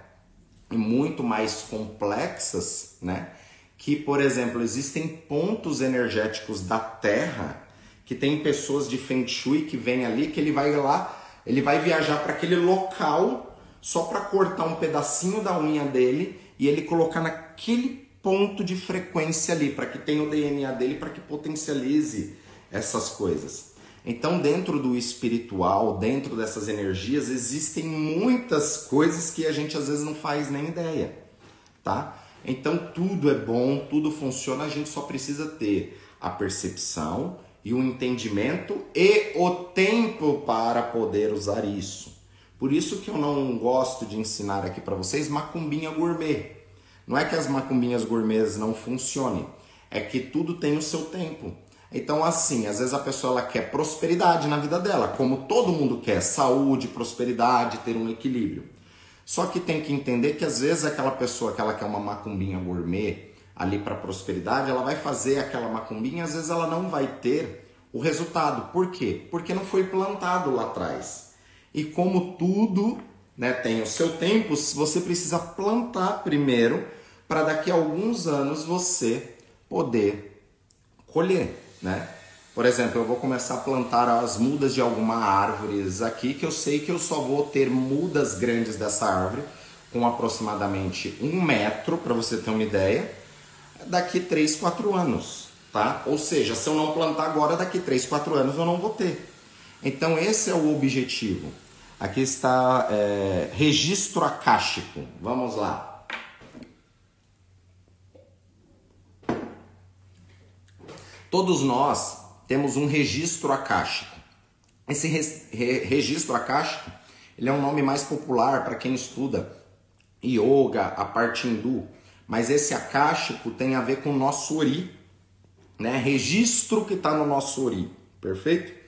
e muito mais complexas, né, que, por exemplo, existem pontos energéticos da Terra que tem pessoas de Feng Shui que vêm ali, que ele vai lá, ele vai viajar para aquele local só para cortar um pedacinho da unha dele e ele colocar naquele ponto de frequência ali, para que tenha o DNA dele, para que potencialize essas coisas. Então, dentro do espiritual, dentro dessas energias, existem muitas coisas que a gente às vezes não faz nem ideia, tá? Então, tudo é bom, tudo funciona, a gente só precisa ter a percepção e o entendimento e o tempo para poder usar isso. Por isso que eu não gosto de ensinar aqui para vocês macumbinha gourmet. Não é que as macumbinhas gourmets não funcionem, é que tudo tem o seu tempo. Então, assim, às vezes a pessoa ela quer prosperidade na vida dela, como todo mundo quer, saúde, prosperidade, ter um equilíbrio. Só que tem que entender que às vezes aquela pessoa que ela quer uma macumbinha gourmet ali para prosperidade, ela vai fazer aquela macumbinha, às vezes ela não vai ter o resultado. Por quê? Porque não foi plantado lá atrás. E como tudo né, tem o seu tempo, você precisa plantar primeiro para daqui a alguns anos você poder colher, né? Por exemplo, eu vou começar a plantar as mudas de alguma árvore aqui, que eu sei que eu só vou ter mudas grandes dessa árvore, com aproximadamente um metro, para você ter uma ideia, daqui 3, 4 anos, tá? Ou seja, se eu não plantar agora, daqui 3, 4 anos eu não vou ter. Então esse é o objetivo. Aqui está é, registro acástico. Vamos lá. Todos nós temos um registro acástico. Esse re, re, registro acástico ele é um nome mais popular para quem estuda yoga, a parte hindu. Mas esse acástico tem a ver com o nosso ori, né? Registro que está no nosso ori, perfeito?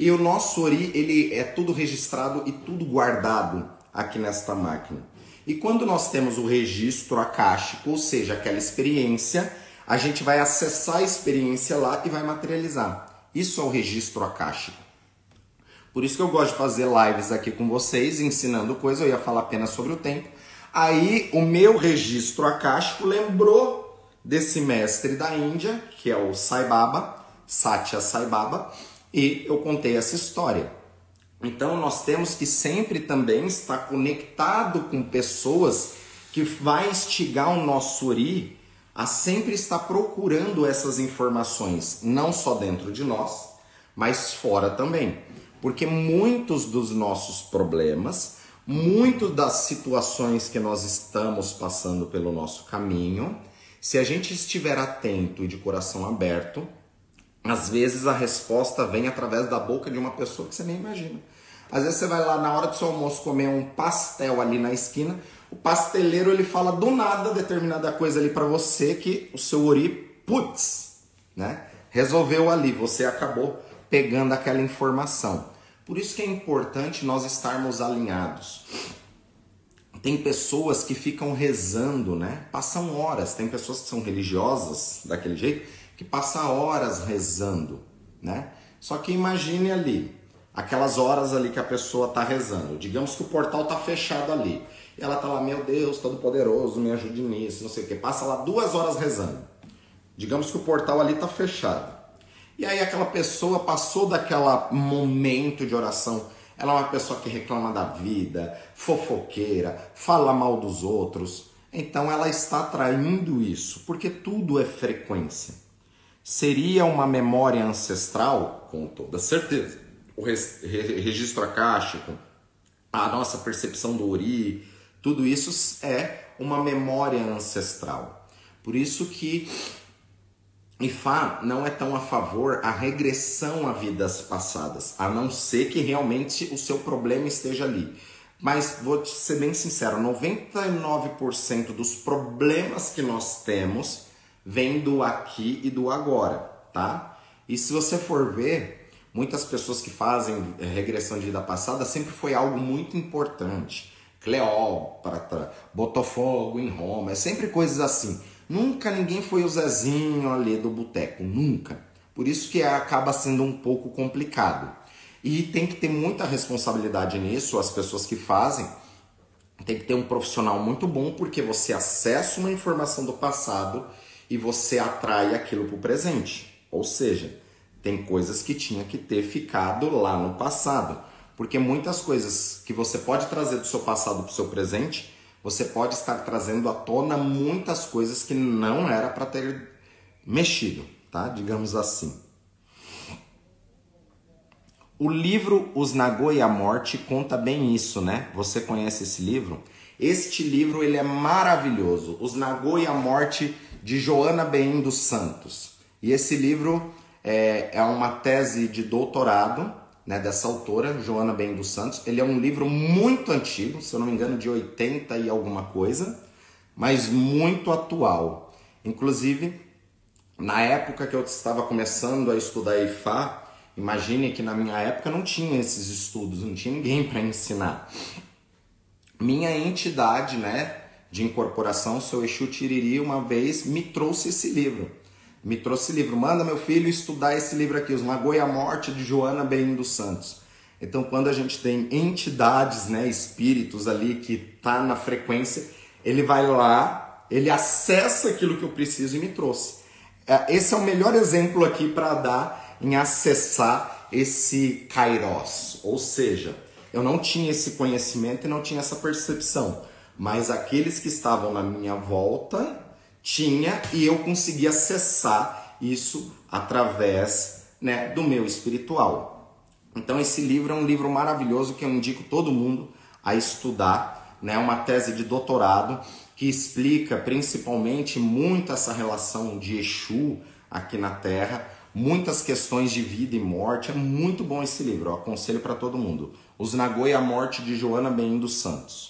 E o nosso Ori, ele é tudo registrado e tudo guardado aqui nesta máquina. E quando nós temos o registro acástico, ou seja, aquela experiência, a gente vai acessar a experiência lá e vai materializar. Isso é o registro acástico. Por isso que eu gosto de fazer lives aqui com vocês, ensinando coisas, eu ia falar apenas sobre o tempo. Aí o meu registro acástico lembrou desse mestre da Índia, que é o Sai Baba, Satya Sai Baba, e eu contei essa história. Então nós temos que sempre também estar conectado com pessoas que vai instigar o nosso uri a sempre estar procurando essas informações, não só dentro de nós, mas fora também. Porque muitos dos nossos problemas, muitas das situações que nós estamos passando pelo nosso caminho, se a gente estiver atento e de coração aberto, às vezes a resposta vem através da boca de uma pessoa que você nem imagina. Às vezes você vai lá na hora do seu almoço comer um pastel ali na esquina, o pasteleiro ele fala do nada determinada coisa ali para você que o seu ori, putz, né? Resolveu ali, você acabou pegando aquela informação. Por isso que é importante nós estarmos alinhados. Tem pessoas que ficam rezando, né? Passam horas, tem pessoas que são religiosas daquele jeito que passa horas rezando, né? Só que imagine ali, aquelas horas ali que a pessoa está rezando. Digamos que o portal está fechado ali. Ela tá lá, meu Deus, todo poderoso, me ajude nisso, não sei o que. Passa lá duas horas rezando. Digamos que o portal ali tá fechado. E aí aquela pessoa passou daquele momento de oração. Ela é uma pessoa que reclama da vida, fofoqueira, fala mal dos outros. Então ela está atraindo isso, porque tudo é frequência. Seria uma memória ancestral? Com toda certeza. O registro acástico, a nossa percepção do Ori, tudo isso é uma memória ancestral. Por isso que Ifá não é tão a favor a regressão a vidas passadas, a não ser que realmente o seu problema esteja ali. Mas vou ser bem sincero, 99% dos problemas que nós temos vem do aqui e do agora, tá? E se você for ver, muitas pessoas que fazem regressão de vida passada sempre foi algo muito importante. Cleópatra, Botafogo em Roma, é sempre coisas assim. Nunca ninguém foi o Zezinho ali do boteco, nunca. Por isso que acaba sendo um pouco complicado. E tem que ter muita responsabilidade nisso, as pessoas que fazem. Tem que ter um profissional muito bom, porque você acessa uma informação do passado e você atrai aquilo para o presente. Ou seja, tem coisas que tinha que ter ficado lá no passado. Porque muitas coisas que você pode trazer do seu passado para o seu presente você pode estar trazendo à tona muitas coisas que não era para ter mexido, tá? Digamos assim. O livro Os Nagô e a Morte conta bem isso, né? Você conhece esse livro? Este livro ele é maravilhoso. Os Nagô e a Morte de Joana Beim dos Santos. E esse livro é, é uma tese de doutorado né, dessa autora, Joana Bem dos Santos. Ele é um livro muito antigo, se eu não me engano, de 80 e alguma coisa, mas muito atual. Inclusive, na época que eu estava começando a estudar Ifá, imagine que na minha época não tinha esses estudos, não tinha ninguém para ensinar. Minha entidade, né, de incorporação, seu Exu Tiriri, uma vez me trouxe esse livro me trouxe livro. Manda meu filho estudar esse livro aqui, Os Magoia e a Morte, de Joana Bem dos Santos. Então, quando a gente tem entidades, né, espíritos ali que tá na frequência, ele vai lá, ele acessa aquilo que eu preciso e me trouxe. É, esse é o melhor exemplo aqui para dar em acessar esse kairos, ou seja, eu não tinha esse conhecimento e não tinha essa percepção, mas aqueles que estavam na minha volta tinha e eu consegui acessar isso através né, do meu espiritual. Então esse livro é um livro maravilhoso que eu indico todo mundo a estudar, né, uma tese de doutorado que explica principalmente muito essa relação de Exu aqui na Terra, muitas questões de vida e morte. É muito bom esse livro, eu aconselho para todo mundo. Os Nagô e a Morte de Joana dos Santos.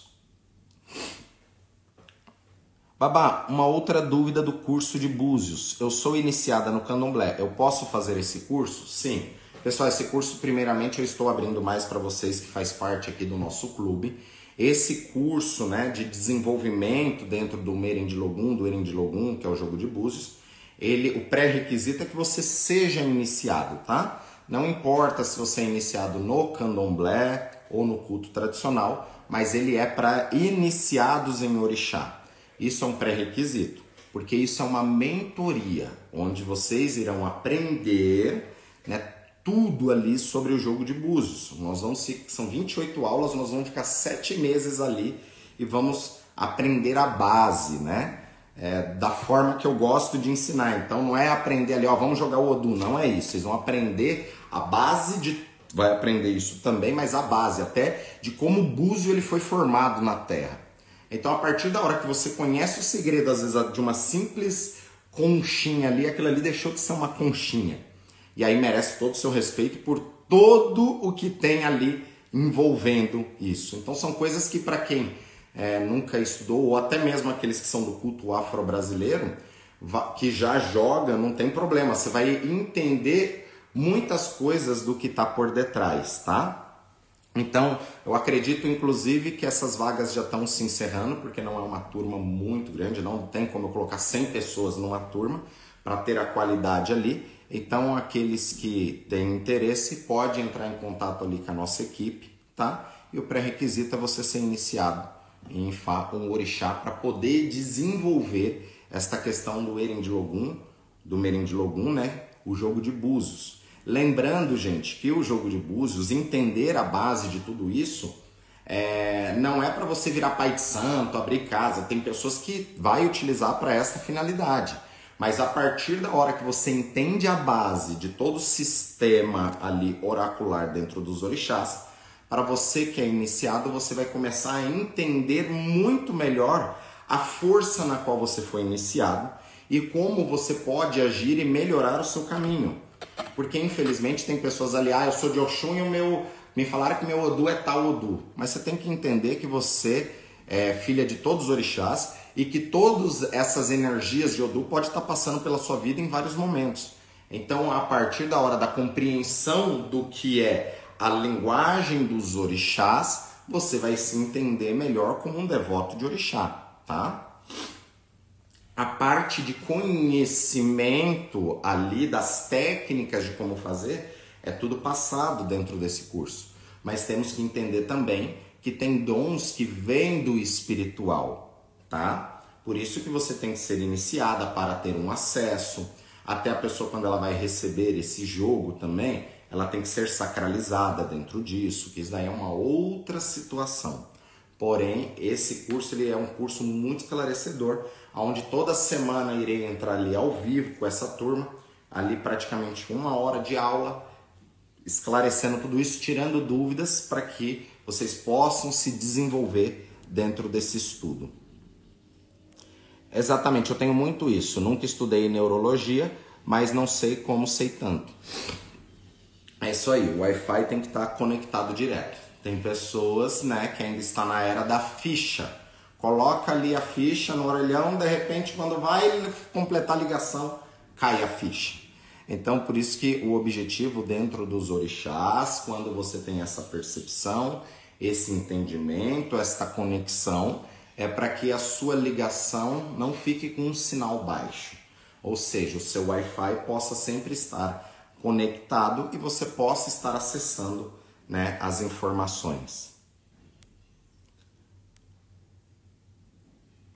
Babá, uma outra dúvida do curso de Búzios. Eu sou iniciada no candomblé. Eu posso fazer esse curso? Sim. Pessoal, esse curso, primeiramente, eu estou abrindo mais para vocês que faz parte aqui do nosso clube. Esse curso né, de desenvolvimento dentro do Merendilogum, do Erendilogum, que é o jogo de Búzios, ele, o pré-requisito é que você seja iniciado, tá? Não importa se você é iniciado no candomblé ou no culto tradicional, mas ele é para iniciados em orixá. Isso é um pré-requisito, porque isso é uma mentoria, onde vocês irão aprender né, tudo ali sobre o jogo de búzios. Nós vamos, são 28 aulas, nós vamos ficar sete meses ali e vamos aprender a base, né? É, da forma que eu gosto de ensinar. Então não é aprender ali, ó, vamos jogar o Odum, não é isso. Vocês vão aprender a base de vai aprender isso também, mas a base até de como o búzio ele foi formado na Terra. Então, a partir da hora que você conhece o segredo, às vezes, de uma simples conchinha ali, aquilo ali deixou de ser uma conchinha. E aí merece todo o seu respeito por todo o que tem ali envolvendo isso. Então, são coisas que, para quem é, nunca estudou, ou até mesmo aqueles que são do culto afro-brasileiro, que já joga, não tem problema. Você vai entender muitas coisas do que está por detrás, tá? Então, eu acredito inclusive que essas vagas já estão se encerrando, porque não é uma turma muito grande, não tem como eu colocar 100 pessoas numa turma para ter a qualidade ali. Então, aqueles que têm interesse podem entrar em contato ali com a nossa equipe, tá? E o pré-requisito é você ser iniciado em com o orixá para poder desenvolver esta questão do Erendilogum, do Merendilogum, né? O jogo de búzios. Lembrando, gente, que o jogo de búzios, entender a base de tudo isso, é, não é para você virar pai de santo, abrir casa. Tem pessoas que vai utilizar para essa finalidade. Mas a partir da hora que você entende a base de todo o sistema ali oracular dentro dos orixás, para você que é iniciado, você vai começar a entender muito melhor a força na qual você foi iniciado e como você pode agir e melhorar o seu caminho. Porque infelizmente tem pessoas ali, ah, eu sou de Oxum e o meu me falaram que meu Odu é tal Odu. Mas você tem que entender que você é filha de todos os orixás e que todas essas energias de Odu pode estar passando pela sua vida em vários momentos. Então, a partir da hora da compreensão do que é a linguagem dos orixás, você vai se entender melhor como um devoto de orixá, tá? A parte de conhecimento ali das técnicas de como fazer é tudo passado dentro desse curso. Mas temos que entender também que tem dons que vêm do espiritual, tá? Por isso que você tem que ser iniciada para ter um acesso. Até a pessoa quando ela vai receber esse jogo também, ela tem que ser sacralizada dentro disso, que isso daí é uma outra situação. Porém, esse curso ele é um curso muito esclarecedor, onde toda semana irei entrar ali ao vivo com essa turma, ali praticamente uma hora de aula, esclarecendo tudo isso, tirando dúvidas para que vocês possam se desenvolver dentro desse estudo. Exatamente, eu tenho muito isso. Nunca estudei neurologia, mas não sei como sei tanto. É isso aí, o Wi-Fi tem que estar conectado direto. Tem pessoas, né, que ainda está na era da ficha. Coloca ali a ficha no orelhão, de repente quando vai completar a ligação, cai a ficha. Então, por isso que o objetivo dentro dos orixás, quando você tem essa percepção, esse entendimento, esta conexão, é para que a sua ligação não fique com um sinal baixo. Ou seja, o seu Wi-Fi possa sempre estar conectado e você possa estar acessando né, as informações.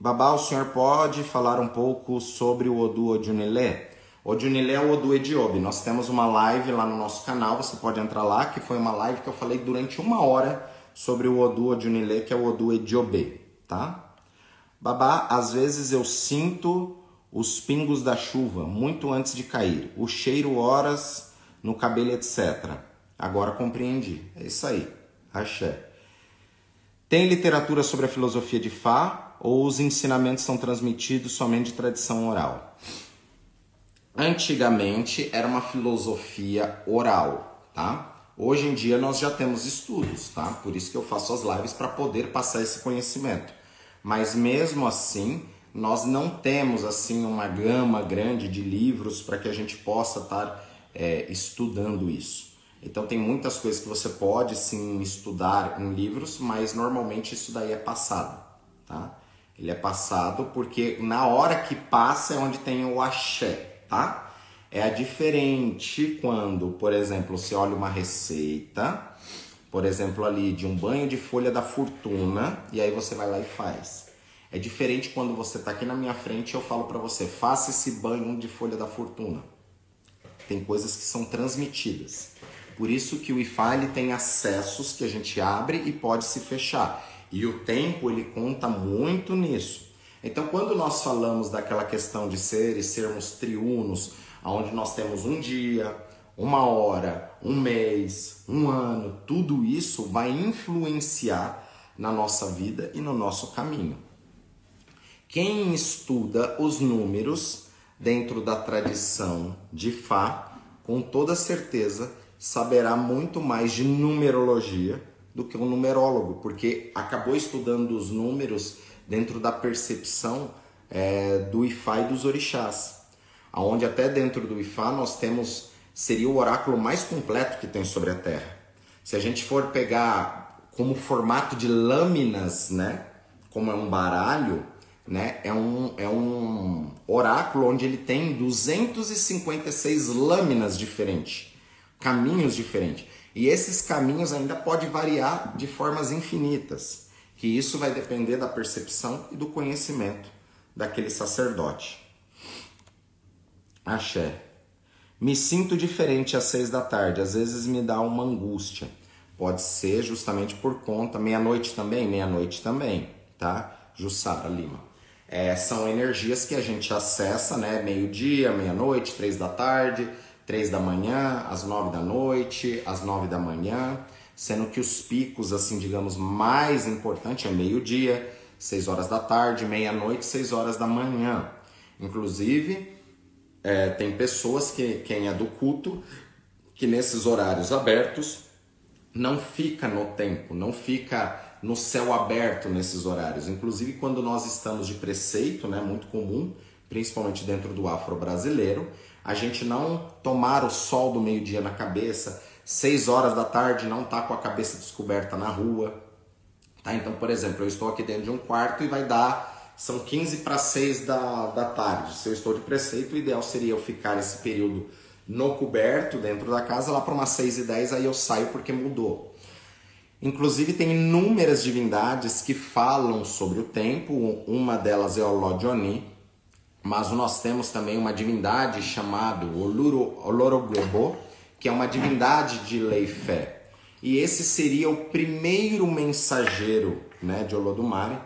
Babá, o senhor pode falar um pouco sobre o Odu Odunilé? Odunilé é o Odu Ediobi. Nós temos uma live lá no nosso canal, você pode entrar lá, que foi uma live que eu falei durante uma hora sobre o Odu Odunilé, que é o Odu Ediobe, tá? Babá, às vezes eu sinto os pingos da chuva muito antes de cair, o cheiro horas no cabelo, etc. Agora compreendi. É isso aí. Axé. Tem literatura sobre a filosofia de Fá ou os ensinamentos são transmitidos somente de tradição oral? Antigamente era uma filosofia oral, tá? Hoje em dia nós já temos estudos, tá? Por isso que eu faço as lives para poder passar esse conhecimento. Mas mesmo assim, nós não temos assim uma gama grande de livros para que a gente possa estar é, estudando isso. Então tem muitas coisas que você pode sim estudar em livros, mas normalmente isso daí é passado, tá? Ele é passado porque na hora que passa é onde tem o axé, tá? É diferente quando, por exemplo, você olha uma receita, por exemplo, ali de um banho de folha da fortuna, e aí você vai lá e faz. É diferente quando você está aqui na minha frente e eu falo para você, faça esse banho de folha da fortuna. Tem coisas que são transmitidas. Por isso que o IFA ele tem acessos que a gente abre e pode se fechar. E o tempo ele conta muito nisso. Então, quando nós falamos daquela questão de ser e sermos triunos, onde nós temos um dia, uma hora, um mês, um ano, tudo isso vai influenciar na nossa vida e no nosso caminho. Quem estuda os números dentro da tradição de Fá, com toda certeza saberá muito mais de numerologia do que um numerólogo, porque acabou estudando os números dentro da percepção é, do Ifá e dos orixás, aonde até dentro do Ifá nós temos seria o oráculo mais completo que tem sobre a Terra. Se a gente for pegar como formato de lâminas, né, como é um baralho, né? É um, é um oráculo onde ele tem 256 lâminas diferentes, caminhos diferentes. E esses caminhos ainda podem variar de formas infinitas, que que isso vai depender da percepção e do conhecimento daquele sacerdote. Axé. Me sinto diferente às seis da tarde, às vezes me dá uma angústia. Pode ser justamente por conta, meia-noite também, meia-noite também, tá? Jussara Lima. É, são energias que a gente acessa, né? Meio-dia, meia-noite, três da tarde, três da manhã, às nove da noite, às nove da manhã, sendo que os picos, assim, digamos, mais importante é meio-dia, seis horas da tarde, meia-noite, seis horas da manhã. Inclusive, é, tem pessoas que, quem é do culto, que nesses horários abertos não fica no tempo, não fica no céu aberto nesses horários. Inclusive quando nós estamos de preceito, né, muito comum, principalmente dentro do afro-brasileiro, a gente não tomar o sol do meio-dia na cabeça, seis horas da tarde não tá com a cabeça descoberta na rua. Tá? Então, por exemplo, eu estou aqui dentro de um quarto e vai dar, são 15 para 6 da, da tarde. Se eu estou de preceito, o ideal seria eu ficar esse período no coberto, dentro da casa, lá para umas 6 e 10, aí eu saio porque mudou. Inclusive tem inúmeras divindades que falam sobre o tempo, uma delas é o Lodioni, mas nós temos também uma divindade chamada Oluro, Oloroguebo, que é uma divindade de lei fé. E esse seria o primeiro mensageiro né, de Olodumare,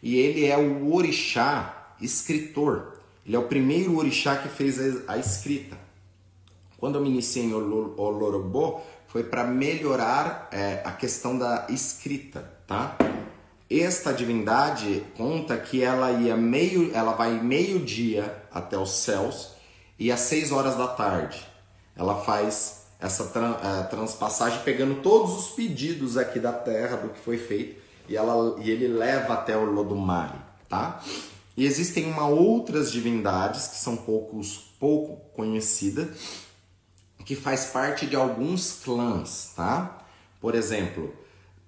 e ele é o orixá escritor. Ele é o primeiro orixá que fez a escrita. Quando eu me iniciei em Olorobo, foi para melhorar é, a questão da escrita, tá? Esta divindade conta que ela ia meio, ela vai meio dia até os céus e às seis horas da tarde ela faz essa é, transpassagem pegando todos os pedidos aqui da terra do que foi feito e, ela, e ele leva até o Lodumare, tá? E existem uma outras divindades que são poucos, pouco conhecidas que faz parte de alguns clãs, tá? Por exemplo,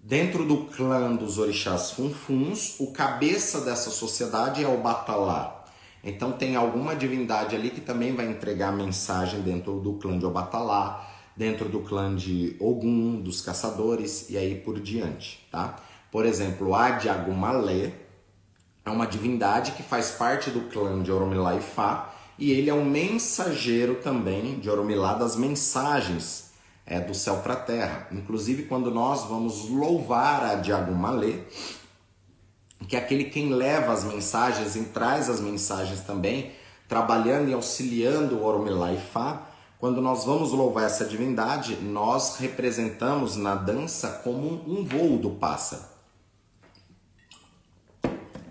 dentro do clã dos orixás funfuns, o cabeça dessa sociedade é o Batalá. Então tem alguma divindade ali que também vai entregar mensagem dentro do clã de Obatalá, dentro do clã de Ogum, dos caçadores e aí por diante, tá? Por exemplo, Adiagumalé é uma divindade que faz parte do clã de Oromilá e Fá, e ele é um mensageiro também de Oromilá das mensagens é, do céu para a terra. Inclusive, quando nós vamos louvar a Diagumalê, que é aquele quem leva as mensagens e traz as mensagens também, trabalhando e auxiliando o Oromilá e Fá, quando nós vamos louvar essa divindade, nós representamos na dança como um voo do pássaro.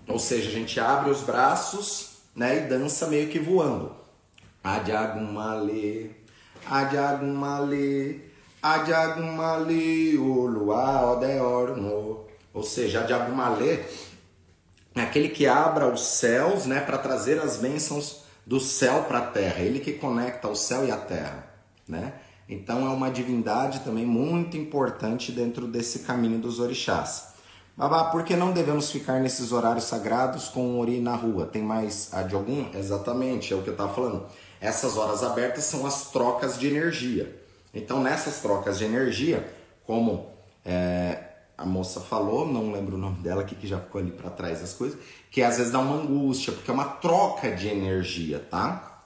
Ou seja, a gente abre os braços né? E dança meio que voando. Adiagumale, adiagumale, adiagumale, o luar odeorno. Ou seja, adiagumale é aquele que abra os céus, né, para trazer as bênçãos do céu para a terra. Ele que conecta o céu e a terra, né? Então é uma divindade também muito importante dentro desse caminho dos orixás. Babá, por que não devemos ficar nesses horários sagrados com o ori na rua? Tem mais a de algum? Exatamente, é o que eu estava falando. Essas horas abertas são as trocas de energia. Então, nessas trocas de energia, como é, a moça falou, não lembro o nome dela aqui, que já ficou ali para trás as coisas, que às vezes dá uma angústia, porque é uma troca de energia, tá?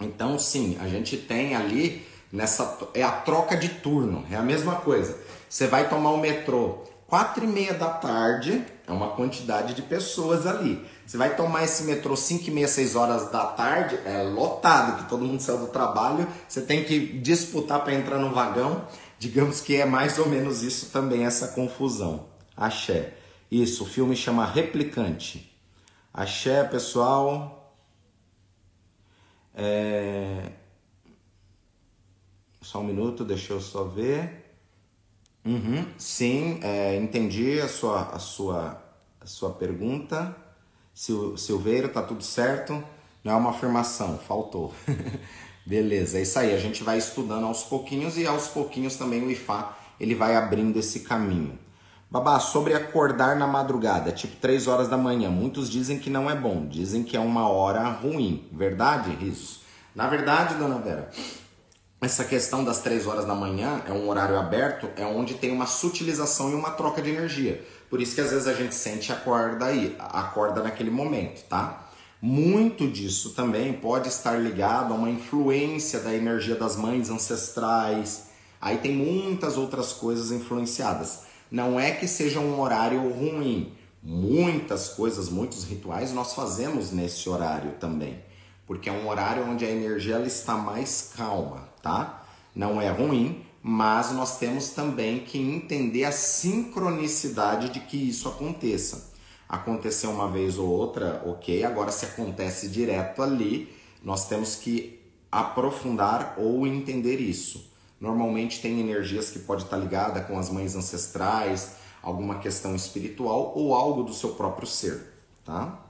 Então, sim, a gente tem ali nessa. É a troca de turno, é a mesma coisa. Você vai tomar o metrô quatro e meia da tarde, é uma quantidade de pessoas ali. Você vai tomar esse metrô 5 e meia, 6 horas da tarde, é lotado, que todo mundo saiu do trabalho, você tem que disputar para entrar no vagão. Digamos que é mais ou menos isso também, essa confusão. Axé. Isso, o filme chama Replicante. Axé, pessoal. É... Só um minuto, deixa eu só ver. Uhum, sim, é, entendi a sua, a, sua, a sua pergunta. Sil, Silveiro, tá tudo certo? Não é uma afirmação, faltou. Beleza, é isso aí. A gente vai estudando aos pouquinhos e aos pouquinhos também o IFA ele vai abrindo esse caminho. Babá, sobre acordar na madrugada, tipo 3 horas da manhã, muitos dizem que não é bom, dizem que é uma hora ruim. Verdade, Risos? Na verdade, dona Vera, essa questão das três horas da manhã é um horário aberto, é onde tem uma sutilização e uma troca de energia. Por isso que às vezes a gente sente a corda aí, acorda naquele momento, tá? Muito disso também pode estar ligado a uma influência da energia das mães ancestrais. Aí tem muitas outras coisas influenciadas. Não é que seja um horário ruim. Muitas coisas, muitos rituais nós fazemos nesse horário também, porque é um horário onde a energia ela está mais calma, tá? Não é ruim, mas nós temos também que entender a sincronicidade de que isso aconteça. Aconteceu uma vez ou outra, ok, agora se acontece direto ali, nós temos que aprofundar ou entender isso. Normalmente tem energias que pode estar ligada com as mães ancestrais, alguma questão espiritual ou algo do seu próprio ser, tá?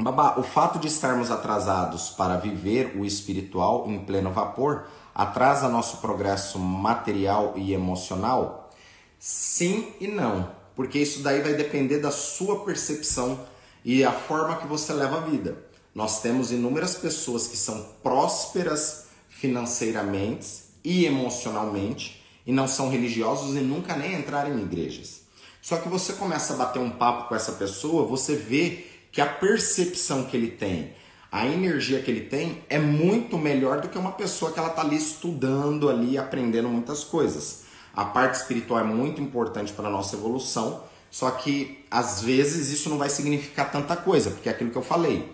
Babá, o fato de estarmos atrasados para viver o espiritual em pleno vapor atrasa nosso progresso material e emocional? Sim e não, porque isso daí vai depender da sua percepção e a forma que você leva a vida. Nós temos inúmeras pessoas que são prósperas financeiramente e emocionalmente e não são religiosos e nunca nem entraram em igrejas. Só que você começa a bater um papo com essa pessoa, você vê que a percepção que ele tem, a energia que ele tem é muito melhor do que uma pessoa que ela está ali estudando ali, aprendendo muitas coisas. A parte espiritual é muito importante para a nossa evolução, só que às vezes isso não vai significar tanta coisa, porque é aquilo que eu falei.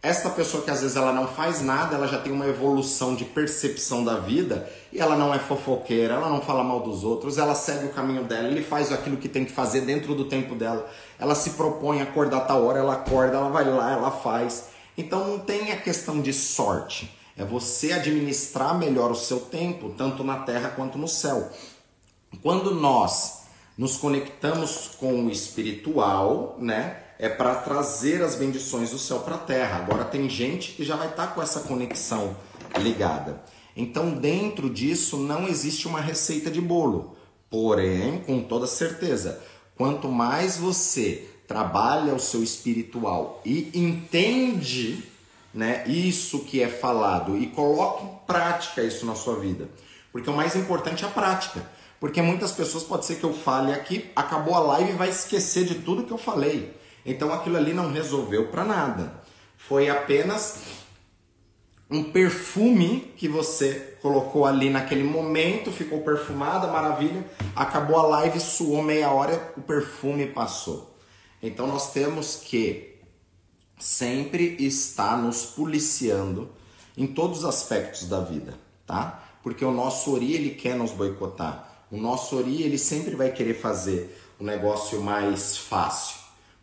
Esta pessoa que às vezes ela não faz nada, ela já tem uma evolução de percepção da vida e ela não é fofoqueira, ela não fala mal dos outros, ela segue o caminho dela, ele faz aquilo que tem que fazer dentro do tempo dela. Ela se propõe a acordar tal hora, ela acorda, ela vai lá, ela faz. Então não tem a questão de sorte. É você administrar melhor o seu tempo, tanto na terra quanto no céu. Quando nós nos conectamos com o espiritual, né? É para trazer as bendições do céu para a terra. Agora tem gente que já vai estar tá com essa conexão ligada. Então, dentro disso não existe uma receita de bolo. Porém, com toda certeza, quanto mais você trabalha o seu espiritual e entende, né, isso que é falado e coloca em prática isso na sua vida. Porque o mais importante é a prática. Porque muitas pessoas pode ser que eu fale aqui, acabou a live e vai esquecer de tudo que eu falei. Então aquilo ali não resolveu para nada. Foi apenas um perfume que você colocou ali naquele momento, ficou perfumada, maravilha. Acabou a live, suou meia hora, o perfume passou. Então nós temos que sempre estar nos policiando em todos os aspectos da vida, tá? Porque o nosso ori ele quer nos boicotar. O nosso ori ele sempre vai querer fazer o negócio mais fácil.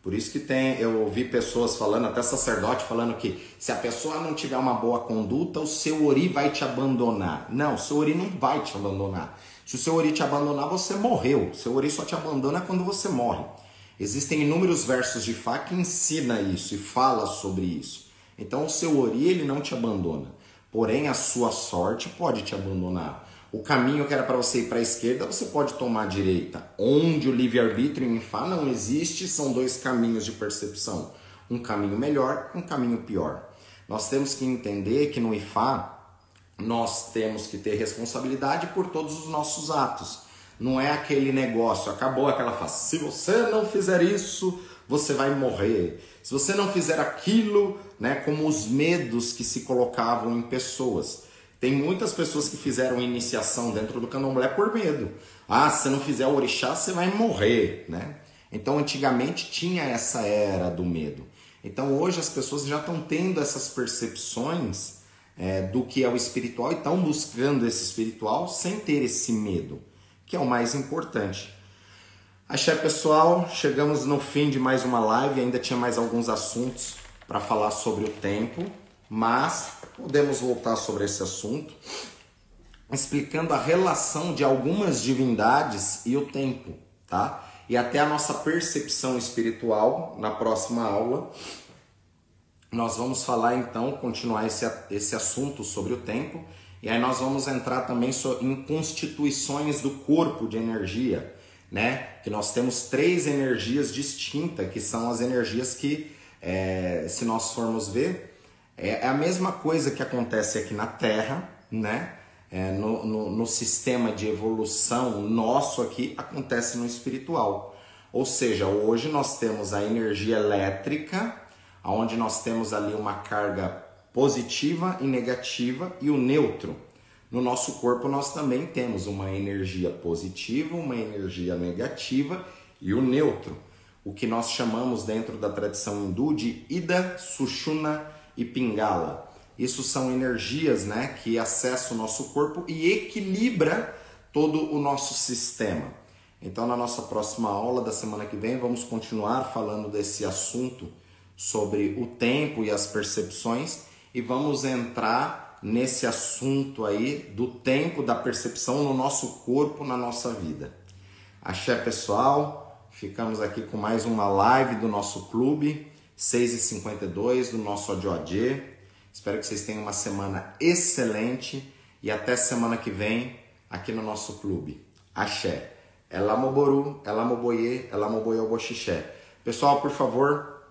Por isso que tem, eu ouvi pessoas falando, até sacerdote falando que se a pessoa não tiver uma boa conduta, o seu ori vai te abandonar. Não, o seu ori não vai te abandonar. Se o seu ori te abandonar, você morreu. O seu ori só te abandona quando você morre. Existem inúmeros versos de Fá que ensina isso e fala sobre isso. Então o seu ori ele não te abandona. Porém a sua sorte pode te abandonar. O caminho que era para você ir para a esquerda, você pode tomar a direita. Onde o livre-arbítrio em Fá não existe, são dois caminhos de percepção. Um caminho melhor, um caminho pior. Nós temos que entender que no Ifá nós temos que ter responsabilidade por todos os nossos atos. Não é aquele negócio, acabou aquela fase. Se você não fizer isso, você vai morrer. Se você não fizer aquilo, né, como os medos que se colocavam em pessoas. Tem muitas pessoas que fizeram iniciação dentro do candomblé por medo. Ah, se não fizer o orixá, você vai morrer, né? Então, antigamente tinha essa era do medo. Então, hoje as pessoas já estão tendo essas percepções é, do que é o espiritual e estão buscando esse espiritual sem ter esse medo, que é o mais importante. Axé, pessoal, chegamos no fim de mais uma live. Ainda tinha mais alguns assuntos para falar sobre o tempo, mas podemos voltar sobre esse assunto, explicando a relação de algumas divindades e o tempo, tá? E até a nossa percepção espiritual na próxima aula. Nós vamos falar então, continuar esse, esse assunto sobre o tempo, e aí nós vamos entrar também em constituições do corpo de energia, né? Que nós temos três energias distintas, que são as energias que, é, se nós formos ver, É, é a mesma coisa que acontece aqui na Terra, né? É, no, no, no sistema de evolução nosso aqui, acontece no espiritual. Ou seja, hoje nós temos a energia elétrica, onde nós temos ali uma carga positiva e negativa e o neutro. No nosso corpo nós também temos uma energia positiva, uma energia negativa e o neutro, o que nós chamamos dentro da tradição hindu de Ida, Sushuna e Pingala. Isso são energias né, que acessam o nosso corpo e equilibra todo o nosso sistema. Então, na nossa próxima aula da semana que vem, vamos continuar falando desse assunto sobre o tempo e as percepções e vamos entrar nesse assunto aí do tempo da percepção no nosso corpo, na nossa vida. Axé pessoal, ficamos aqui com mais uma live do nosso clube, 6h52 do nosso ADOAD. Espero que vocês tenham uma semana excelente e até semana que vem aqui no nosso clube. Axé. Elamoboru, Elamoboye, Elamoboyoboxixé. Pessoal, por favor,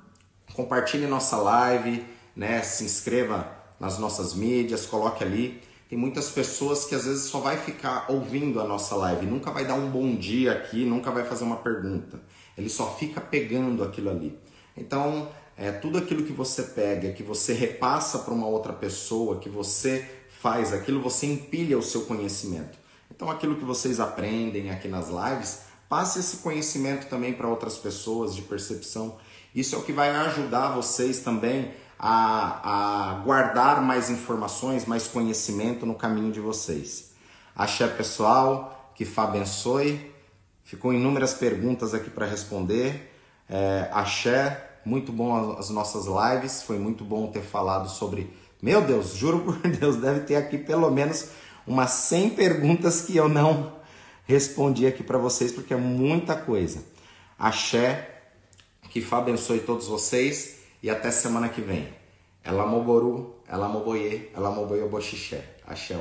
compartilhe nossa live, né? Se inscreva nas nossas mídias, coloque ali. Tem muitas pessoas que às vezes só vai ficar ouvindo a nossa live, nunca vai dar um bom dia aqui, nunca vai fazer uma pergunta. Ele só fica pegando aquilo ali. Então, é, tudo aquilo que você pega, que você repassa para uma outra pessoa, que você faz aquilo, você empilha o seu conhecimento. Então, aquilo que vocês aprendem aqui nas lives, passe esse conhecimento também para outras pessoas de percepção. Isso é o que vai ajudar vocês também a, a guardar mais informações, mais conhecimento no caminho de vocês. Axé pessoal, que Fá abençoe. Ficou inúmeras perguntas aqui para responder. É, axé, muito bom as nossas lives, foi muito bom ter falado sobre. Meu Deus, juro por Deus, deve ter aqui pelo menos umas 100 perguntas que eu não respondi aqui para vocês, porque é muita coisa. Axé, que Fá abençoe todos vocês e até semana que vem. Ela moboru, ela moboye, ela moboye boxixé. Axé.